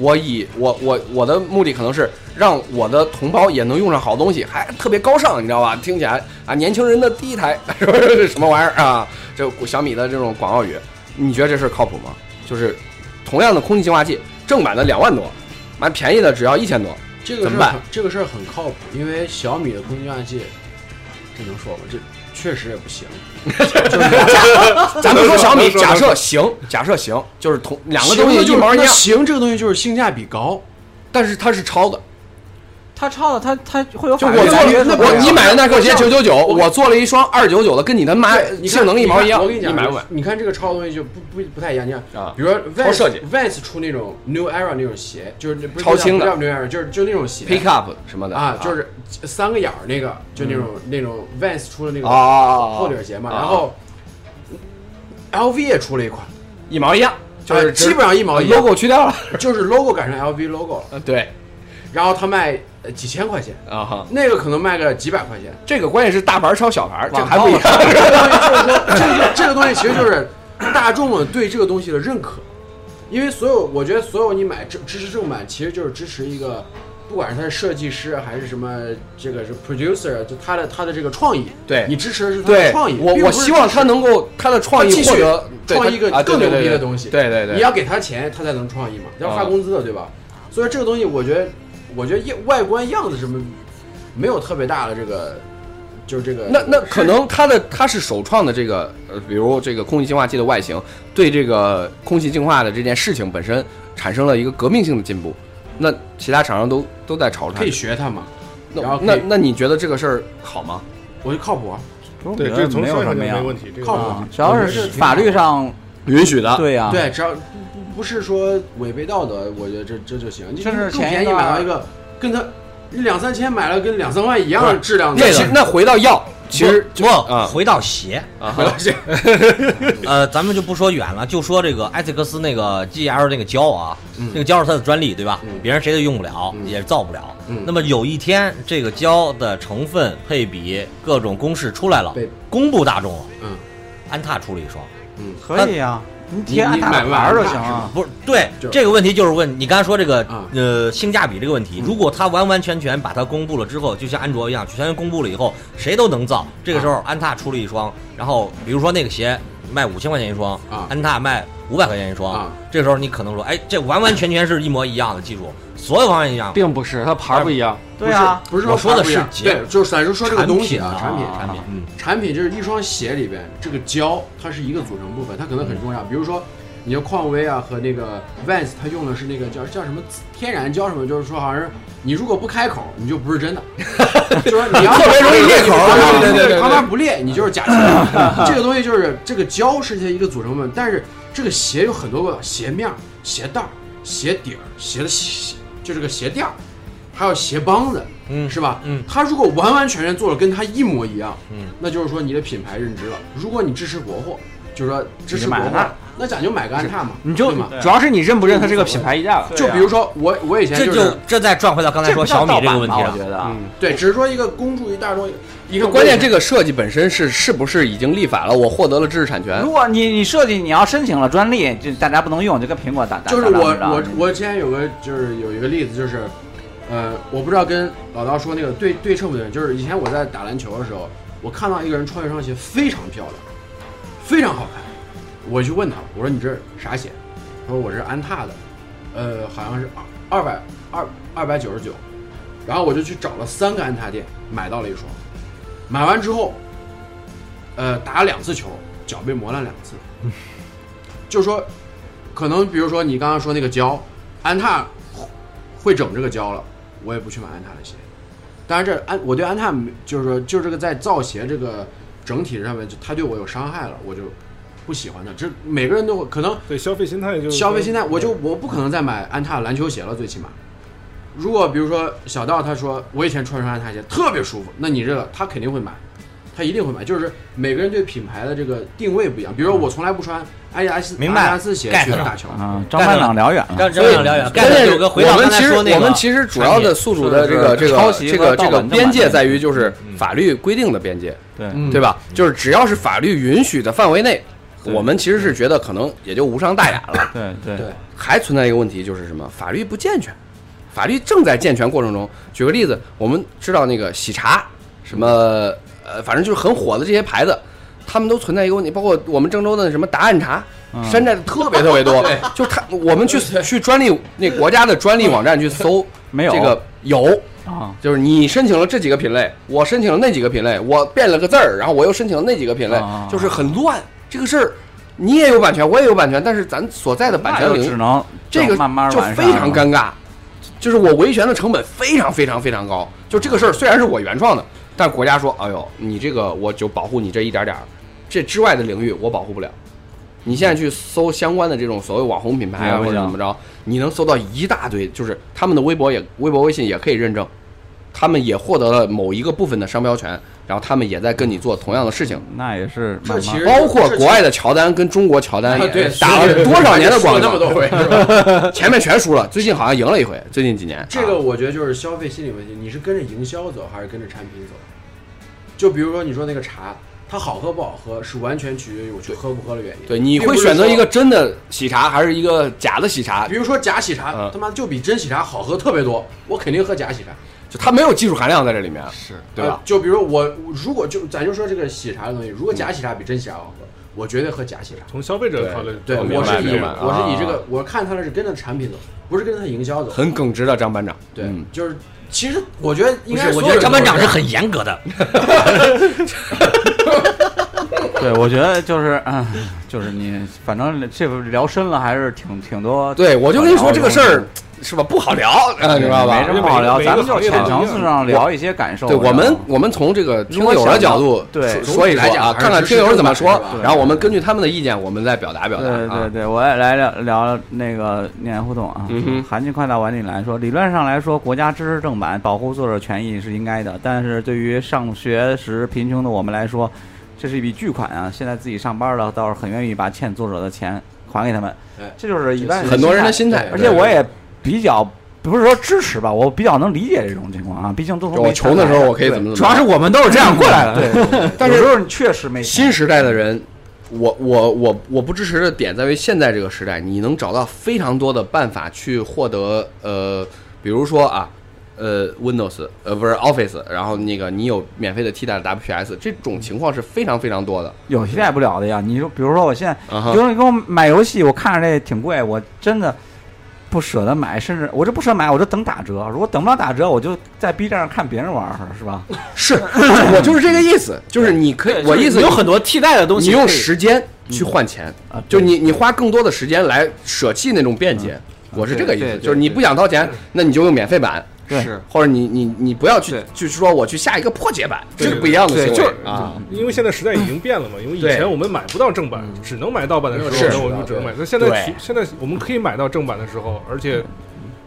我以我我我的目的可能是让我的同胞也能用上好东西，还特别高尚，你知道吧？听起来啊，年轻人的第一台是不是什么玩意儿啊？这小米的这种广告语，你觉得这事儿靠谱吗？就是同样的空气净化器，正版的两万多，买便宜的只要一千多。这个怎么办这个事儿很靠谱，因为小米的空气净化器，这能说吗？这确实也不行。[laughs] 咱们说小米，假设行，假设行，就是同两个东西一毛一样，行这个东西就是性价比高，但是它是抄的。他抄的，他他会有就我法律来约束他做了，我你买的耐克鞋我九九九，我做了一双二九九的，跟你的妈对你看性能一毛一样，我跟你讲，买不买？你看这个抄的东西就不不不太一样。你看，啊比如说抄设计 Vans Vans 出那种 New Era 那种鞋，就是那不是超轻的不叫 New Era，就是就那种鞋 Pick up 什么的啊，就是三个眼儿那个，就那种那种 Vans 出的那个哦厚底鞋嘛。啊然后 LV 也出了一款，一毛一样，就是呃基本上一毛一样 logo 去掉了。就是 logo 改成 LV logo 了，呃，对然后他卖呃几千块钱，啊哈，那个可能卖个几百块钱。这个关键是大牌抄小牌，这网还不一样。这个东西就是说，这个这个东西其实就是大众们对这个东西的认可，因为所有我觉得所有你买正支持正版，其实就是支持一个，不管是他是设计师还是什么，这个是 producer，就他的他的这个创意，对你支持的是他的创意。我我希望他能够他的创意继续获得一个更牛逼的东西对对对，你要给他钱，他才能创意嘛，要发啊工资的，对吧？所以这个东西，我觉得，我觉得样外观样子什么没有特别大的这个，就是这个。那那可能它的它是首创的这个呃，比如这个空气净化器的外形，对这个空气净化的这件事情本身产生了一个革命性的进步。那其他厂商都都在朝他可以，学它嘛，那那那你觉得这个事儿好吗？我觉得靠谱啊。对，这从没有什么呀就没问题，靠谱啊，只要是法律上允许的，对呀，对，只要不不是说违背道德，我觉得这这就行。你甚至更便宜前一段买到一个跟他你两三千买了跟两三万一样的质量的，那其那回到药，其实不就啊回到鞋，啊，[laughs] 呃，咱们就不说远了，就说这个艾塞克斯那个 GL 那个胶啊，那个胶是它的专利，对吧？嗯。别人谁都用不了，嗯。也造不了。嗯。那么有一天，这个胶的成分配比各种公式出来了，公布大众了。嗯。安踏出了一双，嗯，可以呀，你贴安踏你买不买的牌儿就行啊。不是对这个问题就是问你刚才说这个啊呃性价比这个问题，如果它完完全全把它公布了之后，就像安卓一样，全公布了以后，谁都能造。这个时候安踏出了一双，然后比如说那个鞋卖五千块钱一双，啊安踏卖五百块钱一双，啊这个时候你可能说，哎，这完完全全是一模一样的技术，所有方面一样。并不是，它牌儿不一样。对啊，不是我说的是对，就是咱就说这个东西啊，产品产品啊产品嗯，产品就是一双鞋里边这个胶，它是一个组成部分，它可能很重要。比如说，你像匡威啊和那个 Vans，它用的是那个叫叫什么天然胶什么，就是说好像是你如果不开口，你就不是真的，[laughs] 就是说你要特别容易裂口对对对对旁边不裂，你就是假鞋。[laughs] 这个东西就是这个胶是它一个组成部分，但是这个鞋有很多个鞋面、鞋带、鞋底儿、鞋的鞋，就这个鞋垫儿，还有鞋帮子。嗯是吧？嗯，它如果完完全全做了跟它一模一样，嗯，那就是说你的品牌认知了。如果你支持国货，就是说支持国货那咱就买个安踏嘛，你就？主要是你认不认它这个品牌溢价了。就比如说我我以前这就就是这再转回到刚才说小米这个问题上我觉，得啊，嗯，对，只是说一个公注于大众，一个关键这个设计本身是是不是已经立法了？我获得了知识产权如，果你你设计你要申请了专利，就大家不能用，就跟苹果打打就是我我我之前有个就是有一个例子，就是，呃，我不知道跟老刀说那个对对称不对，就是以前我在打篮球的时候，我看到一个人穿一双鞋非常漂亮，非常好看，我就问他，我说你这啥鞋？他说我是安踏的，呃，好像是二二百二二百九十九，然后我就去找了三个安踏店买到了一双，买完之后，呃，打了两次球，脚被磨烂两次，就说可能比如说你刚刚说那个胶，安踏会整这个胶了，我也不去买安踏的鞋。当然这安我对安踏就是说就这个在造鞋这个整体上面，就它对我有伤害了，我就不喜欢的。这每个人都会可能对消费心态就消费心态，我就我不可能再买安踏篮球鞋了，最起码。如果比如说小道他说我以前穿双安踏鞋特别舒服，那你这个他肯定会买，他一定会买。就是每个人对品牌的这个定位不一样。比如说我从来不穿阿迪达斯明白。阿迪达斯鞋去打球，啊，张班长聊远了，张班长聊远，关键是有个回到我们刚才说那个其实我们其实主要的宿主的这个这抄个袭这个这个边界在于就是嗯。法律规定的边界，对，嗯对吧？就是只要是法律允许的范围内，对我们其实是觉得可能也就无伤大雅了。[laughs] 对对对还存在一个问题就是什么？法律不健全，法律正在健全过程中。举个例子，我们知道那个喜茶，什么呃，反正就是很火的这些牌子，他们都存在一个问题，包括我们郑州的什么答案茶，嗯山寨的特别特别多。[laughs] 就他，我们去去专利那国家的专利网站去搜，[laughs] 没有这个有。啊，就是你申请了这几个品类，我申请了那几个品类，我变了个字儿，然后我又申请了那几个品类啊，就是很乱。这个事儿，你也有版权，我也有版权，但是咱所在的版权领域只能这个就非常尴尬，就是我维权的成本非常非常非常高。就这个事儿虽然是我原创的，但国家说，哎呦，你这个我就保护你这一点点儿，这之外的领域我保护不了。你现在去搜相关的这种所谓网红品牌啊，嗯或者怎么着，你能搜到一大堆，就是他们的微博也、微博、微信也可以认证，他们也获得了某一个部分的商标权，然后他们也在跟你做同样的事情。那也是这其实包括国外的乔丹跟中国乔丹也打了多少年的广告，那么多回是吧？[laughs] 前面全输了，最近好像赢了一回，最近几年。这个我觉得就是消费心理问题，你是跟着营销走还是跟着产品走？就比如说你说那个茶，它好喝不好喝是完全取决于我去喝不喝的原因。对，你会选择一个真的喜茶还是一个假的喜茶比？如说假喜茶，嗯他妈就比真喜茶好喝特别多，我肯定喝假喜茶，就它没有技术含量在这里面，是对吧呃？就比如我如果就咱就说这个喜茶的东西，如果假喜茶比真喜茶好喝，我绝对喝假喜茶。从消费者考虑，对，我是以我是以这啊个，我看他的是跟着产品走，不是跟着他营销走。很耿直的张班长。对嗯，就是其实我觉得应该，我觉得张班长是很严格的。[laughs] 对，我觉得就是嗯，就是你反正这个聊深了还是挺挺多。对，我就跟你说这个事儿是吧，不好聊，啊，你知道吧没？什么好聊，咱们就浅层次上聊一些感受。对我们，我们从这个听友的角度对说说一说啊，总体来讲看看听友怎么说然后我们根据他们的意见，我们再表达表达对对我也来聊聊那个念言互动啊。韩剧快到晚点来说，理论上来说，国家支持正版，保护作者权益是应该的。但是对于上学时贫穷的我们来说，这是一笔巨款啊！现在自己上班了，倒是很愿意把欠作者的钱还给他们哎。这就是一般很多人的心心态，而且我也比较不是说支持吧，我比较能理解这种情况啊。毕竟都从我穷的时候，我可以怎么怎么。主要是我们都是这样过来的。对，[laughs] 对对但是有时候你确实没新时代的人我我我我不支持的点在于现在这个时代，你能找到非常多的办法去获得呃，比如说啊，呃，Windows 呃不是 Office，然后那个你有免费的替代的 WPS，这种情况是非常非常多的。有替代不了的呀。你说，比如说我现在，比如说你给我买游戏，我看着这挺贵，我真的不舍得买，甚至我这不舍得买，我就等打折。如果等不了打折，我就在 B 站上看别人玩儿，是吧？[laughs] 是 [laughs] 我就是这个意思，就是你可以，我意思有很多替代的东西，你用时间去换钱，啊，就你你花更多的时间来舍弃那种便捷。我是这个意思，就是你不想掏钱，那你就用免费版，对是或者你你你不要去对就是说我去下一个破解版，这是不一样的行为就是啊。因为现在时代已经变了嘛，因为以对前我们买不到正版，只能买盗版的时候，那我们就只能买。那现在对其现在我们可以买到正版的时候，而且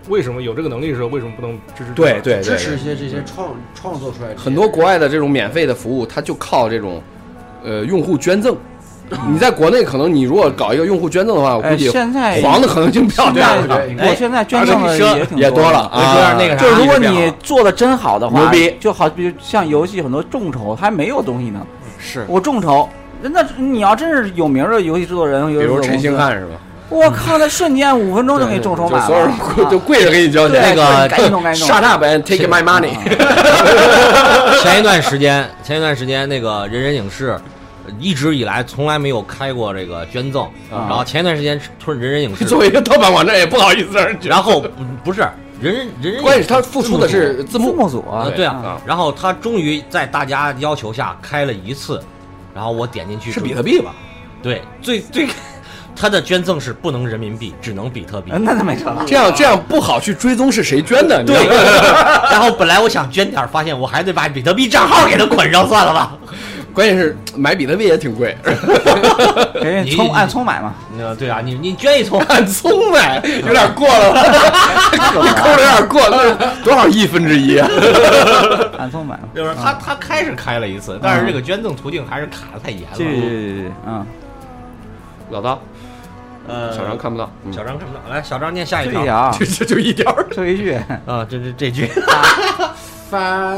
为什么有这个能力的时候，为什么不能支持正版？对对对支持，一些这些创创作出来的很多国外的这种免费的服务，它就靠这种呃用户捐赠。[laughs] 你在国内可能你如果搞一个用户捐赠的话，我估哎，计现在黄的可能性比较现大在，我现在捐赠的也挺也多了啊。就是如果你做的真好的话，牛逼就好比像游戏很多众筹还没有东西呢，是我众筹。那你要真是有名的游戏制作人，比比如陈星，汉是吧？我靠，那瞬间五分钟就给你众筹满了，就所有人啊就跪着给你交钱。那个赶紧弄，赶紧弄。Shut up and take my money。前一段时间，前一段时间那个人人影视。呃一直以来从来没有开过这个捐赠，啊然后前一段时间突然人人影视，[laughs] 作为一个盗版网站，也不好意思让人捐。然后不不是人人人人关键是他付出的是字字幕，组啊啊，对啊啊，然后他终于在大家要求下开了一次，然后我点进去是比特币吧？对，最最他的捐赠是不能人民币，只能比特币。嗯那那没成。这样这样不好去追踪是谁捐的，对？，[laughs] 然后本来我想捐点，发现我还得把比特币账号给他捆上，算了吧。关键是买比特币也挺贵，[laughs] 给你充按葱买嘛，那对啊，你你捐一葱，按葱买有点过了吧？[laughs] [laughs] 抠的有点过了，那多少亿分之一啊？按葱买嘛。就是他他开是开了一次，但是这个捐赠途径还是卡的太严了。对对对，嗯，老大，呃，小张看不到，嗯小张看不到，来小张念下一条这一条，这这就一条儿。就一句啊，这这这句发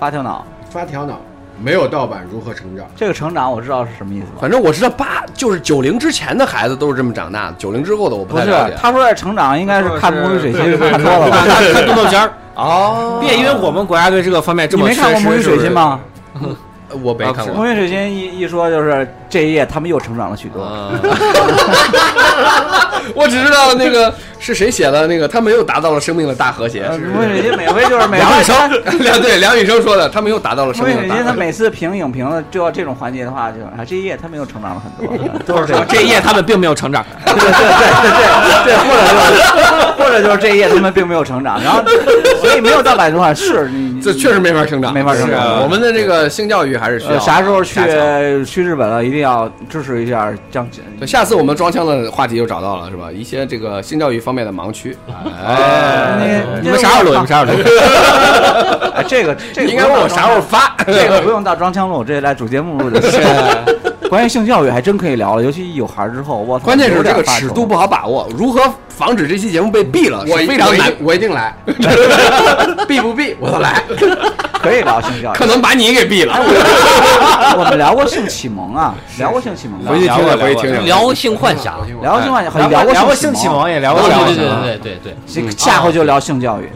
发条脑，发条脑，没有盗版如何成长？这个成长我知道是什么意思吧？反正我知道八就是九零之前的孩子都是这么长大的，九零之后的我不太了解。，他说在成长应该是看《魔女水星》看多了看吧？看动作片儿，哦别因为我们国家对这个方面这么你没看过《魔女水星》吗？啊我没看过。魔女水星一一说就是这一页他们又成长了许多。啊 [laughs] 我只知道那个是谁写的，那个他们又达到了生命的大和谐。呃是魔女水星每回就是每回梁羽生，梁 [laughs] 对梁羽生说的，他们又达到了生魔女水星他命的大和谐。每次评影评的就要这种环节的话，就啊这一页他们又成长了很多，都是这样。这一页他们并没有成长，对对对对对对，或者就是或者就是这一页他们并没有成长，然后所以没有盗版的话是你这确实没法成长，没法成长是我们的这个性教育还是需要呃啥时候去去日本了，一定要支持一下张对，下次我们装腔的话题就找到了，是吧？一些这个性教育方面的盲区。哎哎，你们啥时候录？你们啥时候录？[laughs] 哎，这个这个应该问我啥时候发？这个不用到装腔录，这来主节目录的是。[laughs] 关于性教育还真可以聊了，尤其有孩儿之后，我操关键是这个尺度不好把握，如何防止这期节目被毙了我非常难。我一定来，[laughs] 毙不毙我都来。可以聊性教育。可能把你给毙了。[laughs] 我们聊过性启蒙啊，聊过性启蒙吧，回去听听，回去听听。聊性幻想，聊过性幻想，聊聊聊过性性启蒙，也聊过对对对对对对，这下回就聊性教育。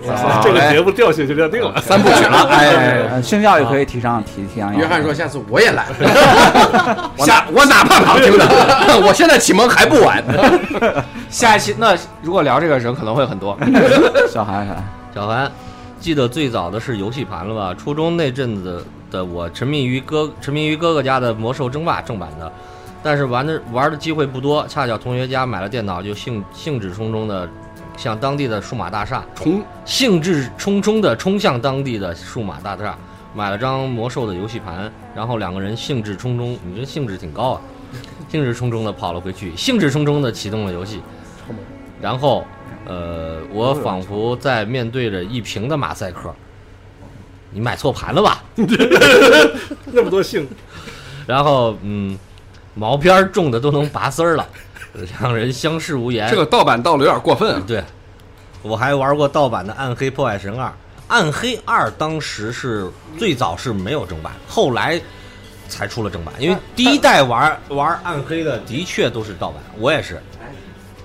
这个节目调性就这样定了。[laughs] 三部曲了，哎，呃性教育可以提上提提倡一下。约翰说：“下次我也来。[laughs] 下我哪怕不好听的，我现在启蒙还不晚。下一期那如果聊这个人可能会很多。小孩孩，小韩，记得最早的是游戏盘了吧？初中那阵子的我沉迷于哥沉迷于哥哥家的《魔兽争霸》正版的，但是玩的玩的机会不多，恰巧同学家买了电脑，就兴兴致冲冲的向当地的数码大厦。冲。兴致冲冲的冲向当地的数码大厦，买了张魔兽的游戏盘，然后两个人兴致冲冲，你这兴致挺高啊，兴致冲冲的跑了回去，兴致冲冲的启动了游戏，然后，呃，我仿佛在面对着一瓶的马赛克，你买错盘了吧？[laughs] 那么多姓，然后，嗯，毛边儿重的都能拔丝儿了，[laughs] 两人相视无言。这个盗版盗的有点过分啊。对，我还玩过盗版的《暗黑破坏神二》，《暗黑二》当时是最早是没有正版，后来才出了正版，因为第一代玩玩暗黑的的确都是盗版，我也是，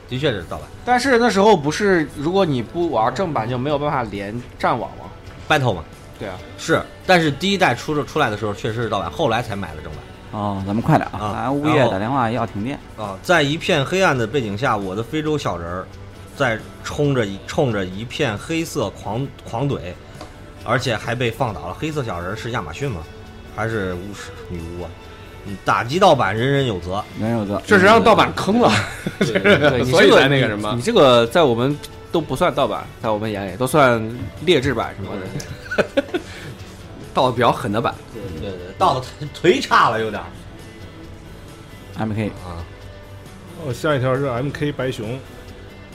的确是盗版但是那时候不是，如果你不玩正版，就没有办法连战网吗？battle 嘛，对啊，是，但是第一代出出来的时候确实是盗版，后来才买的正版。哦，咱们快点啊！啊来，物业打电话要停电。啊，在一片黑暗的背景下，我的非洲小人儿在冲着一冲着一片黑色狂狂怼，而且还被放倒了。黑色小人儿是亚马逊吗？还是巫师女巫啊？嗯，打击盗版人人有责。人人有责，这是让盗版坑了，[laughs] 所以这个才那个什么你，这个在我们都不算盗版，在我们眼里都算劣质版什么的。盗的比较狠的版。对对，盗的忒差了有点儿 M K 啊。哦，下一条是 M.K. 白熊，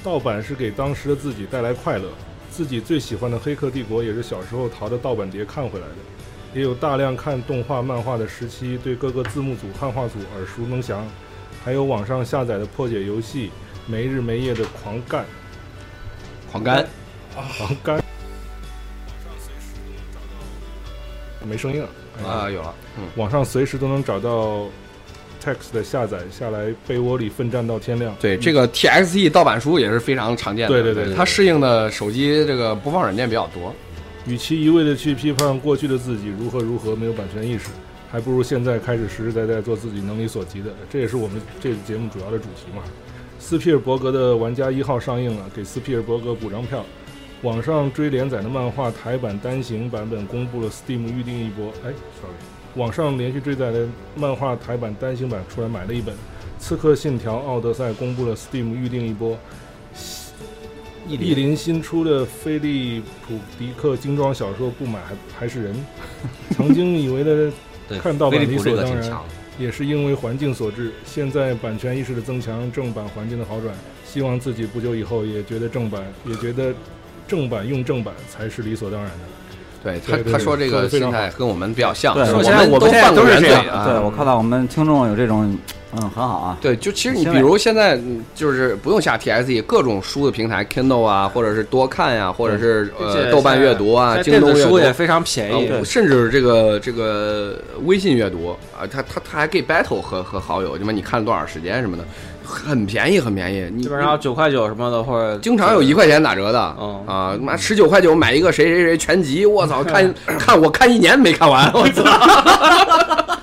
盗版是给当时的自己带来快乐，自己最喜欢的《黑客帝国》也是小时候淘的盗版碟看回来的，也有大量看动画漫画的时期，对各个字幕组、汉化组耳熟能详，还有网上下载的破解游戏，没日没夜的狂干，狂干，狂干。没声音了啊，有了，嗯，网上随时都能找到 text 的下载下来，被窝里奋战到天亮。对，这个 TXT 盗版书也是非常常见的。对对对对它适应的手机这个播放软件比较多。与其一味的去批判过去的自己如何如何没有版权意识，还不如现在开始实实在在做自己能力所及的。这也是我们这个节目主要的主题嘛。斯皮尔伯格的《玩家一号》上映了，给斯皮尔伯格补张票。网上追连载的漫画台版单行版本公布了 Steam 预定一波。哎，sorry，网上连续追载的漫画台版单行版出来买了一本。《刺客信条：奥德赛》公布了 Steam 预定一波。译林新出的菲利普迪克精装小说不买还还是人，[laughs] 曾经以为的，看盗版理所当然也是因为环境所致。现在版权意识的增强，正版环境的好转，希望自己不久以后也觉得正版，也觉得正版用正版才是理所当然的。对他他说这个心态跟我们比较像，对是我现在们我们都是这样原罪啊。对我看到我们听众有这种，嗯，很好啊。对，就其实你比如现在嗯就是不用下 TSE，各种书的平台，Kindle 啊，或者是多看呀、或者是呃豆瓣阅读啊、京东阅读书也非常便宜。呃甚至这个这个微信阅读啊，他他他还可以 battle 和和好友，什么你看了多少时间什么的，很便宜很便宜，你基本上九块九什么的，或者经常有一块钱打折的，嗯啊，妈十九块九买一个谁谁谁全集，我操，看 [laughs] 看我看一年没看完，我操。[laughs]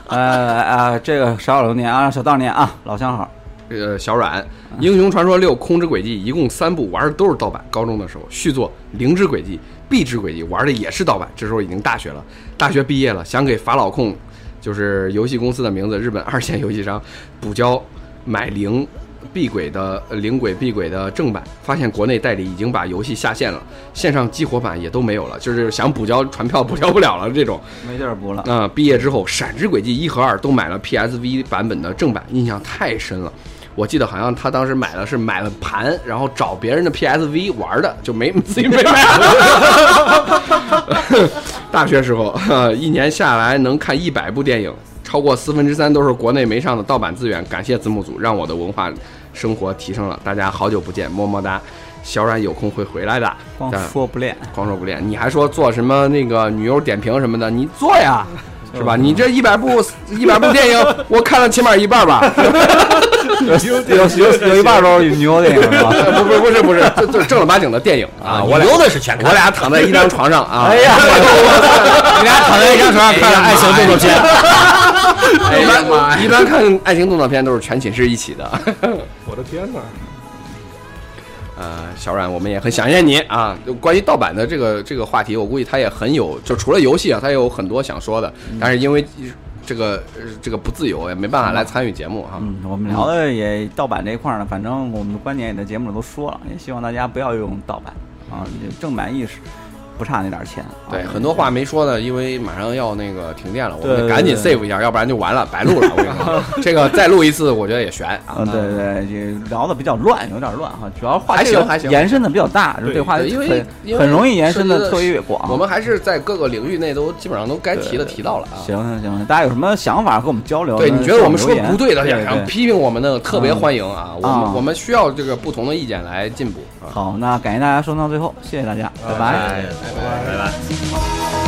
[laughs] 呃啊，这个少有念啊，小道念啊，老相好。这个小阮，《英雄传说六：空之轨迹》一共三部，玩的都是盗版。高中的时候，续作《灵之轨迹》《壁之轨迹》玩的也是盗版。这时候已经大学了，大学毕业了，想给法老控，就是游戏公司的名字，日本二线游戏商补交买灵闭轨的呃灵轨闭轨的正版，发现国内代理已经把游戏下线了，线上激活版也都没有了，就是想补交传票补交不了了这种。没地儿补了。啊、毕业之后，《闪之轨迹》一和二都买了 PSV 版本的正版，印象太深了。我记得好像他当时买的是买了盘，然后找别人的 PSV 玩的，就没自 [laughs] 己没买。[laughs] 大学时候，呃一年下来能看一百部电影，超过四分之三都是国内没上的盗版资源。感谢字幕组，让我的文化生活提升了。大家好久不见，么么哒。小冉有空会回来的，光说不练，光说不练，你还说做什么那个女优点评什么的，你做呀，是吧？你这一百部 [laughs] 一百部电影，我看了起码一半吧。[laughs] 有有有一半都是女优电影是吧？不不不是不是，这这正儿八经的电影啊！我俩的是全我俩躺在一张床上啊，哎呀，你俩躺在一张床上看了爱情动作片，[laughs] 哎呀妈！一般看爱情动作片都是全寝室一起的。[laughs] 我的天哪！呃，小阮，我们也很想念你啊！就关于盗版的这个这个话题，我估计他也很有，就除了游戏啊，他也有很多想说的，但是因为这个呃这个不自由，也没办法来参与节目哈。嗯，我们聊的也盗版这一块儿呢，反正我们的观点也在节目里都说了，也希望大家不要用盗版啊，正版意识不差那点儿钱。啊对，很多话没说呢，因为马上要那个停电了，我们赶紧 save 一下，要不然就完了，白录了。我跟你说，[laughs] 这个再录一次，我觉得也悬啊。嗯，对对对，这聊的比较乱，有点乱哈，主要话还这个行还行延伸的比较大，对这话对因为很很容易延伸的特别广。我们还是在各个领域内都基本上都该提的提到了啊。行行行，大家有什么想法和我们交流？对，你觉得我们说留言不对的，想批评我们的，特别欢迎啊！我啊们我们需要这个不同的意见来进步啊。好，那感谢大家收听到最后，谢谢大家，拜拜。拜拜。拜拜。Oh,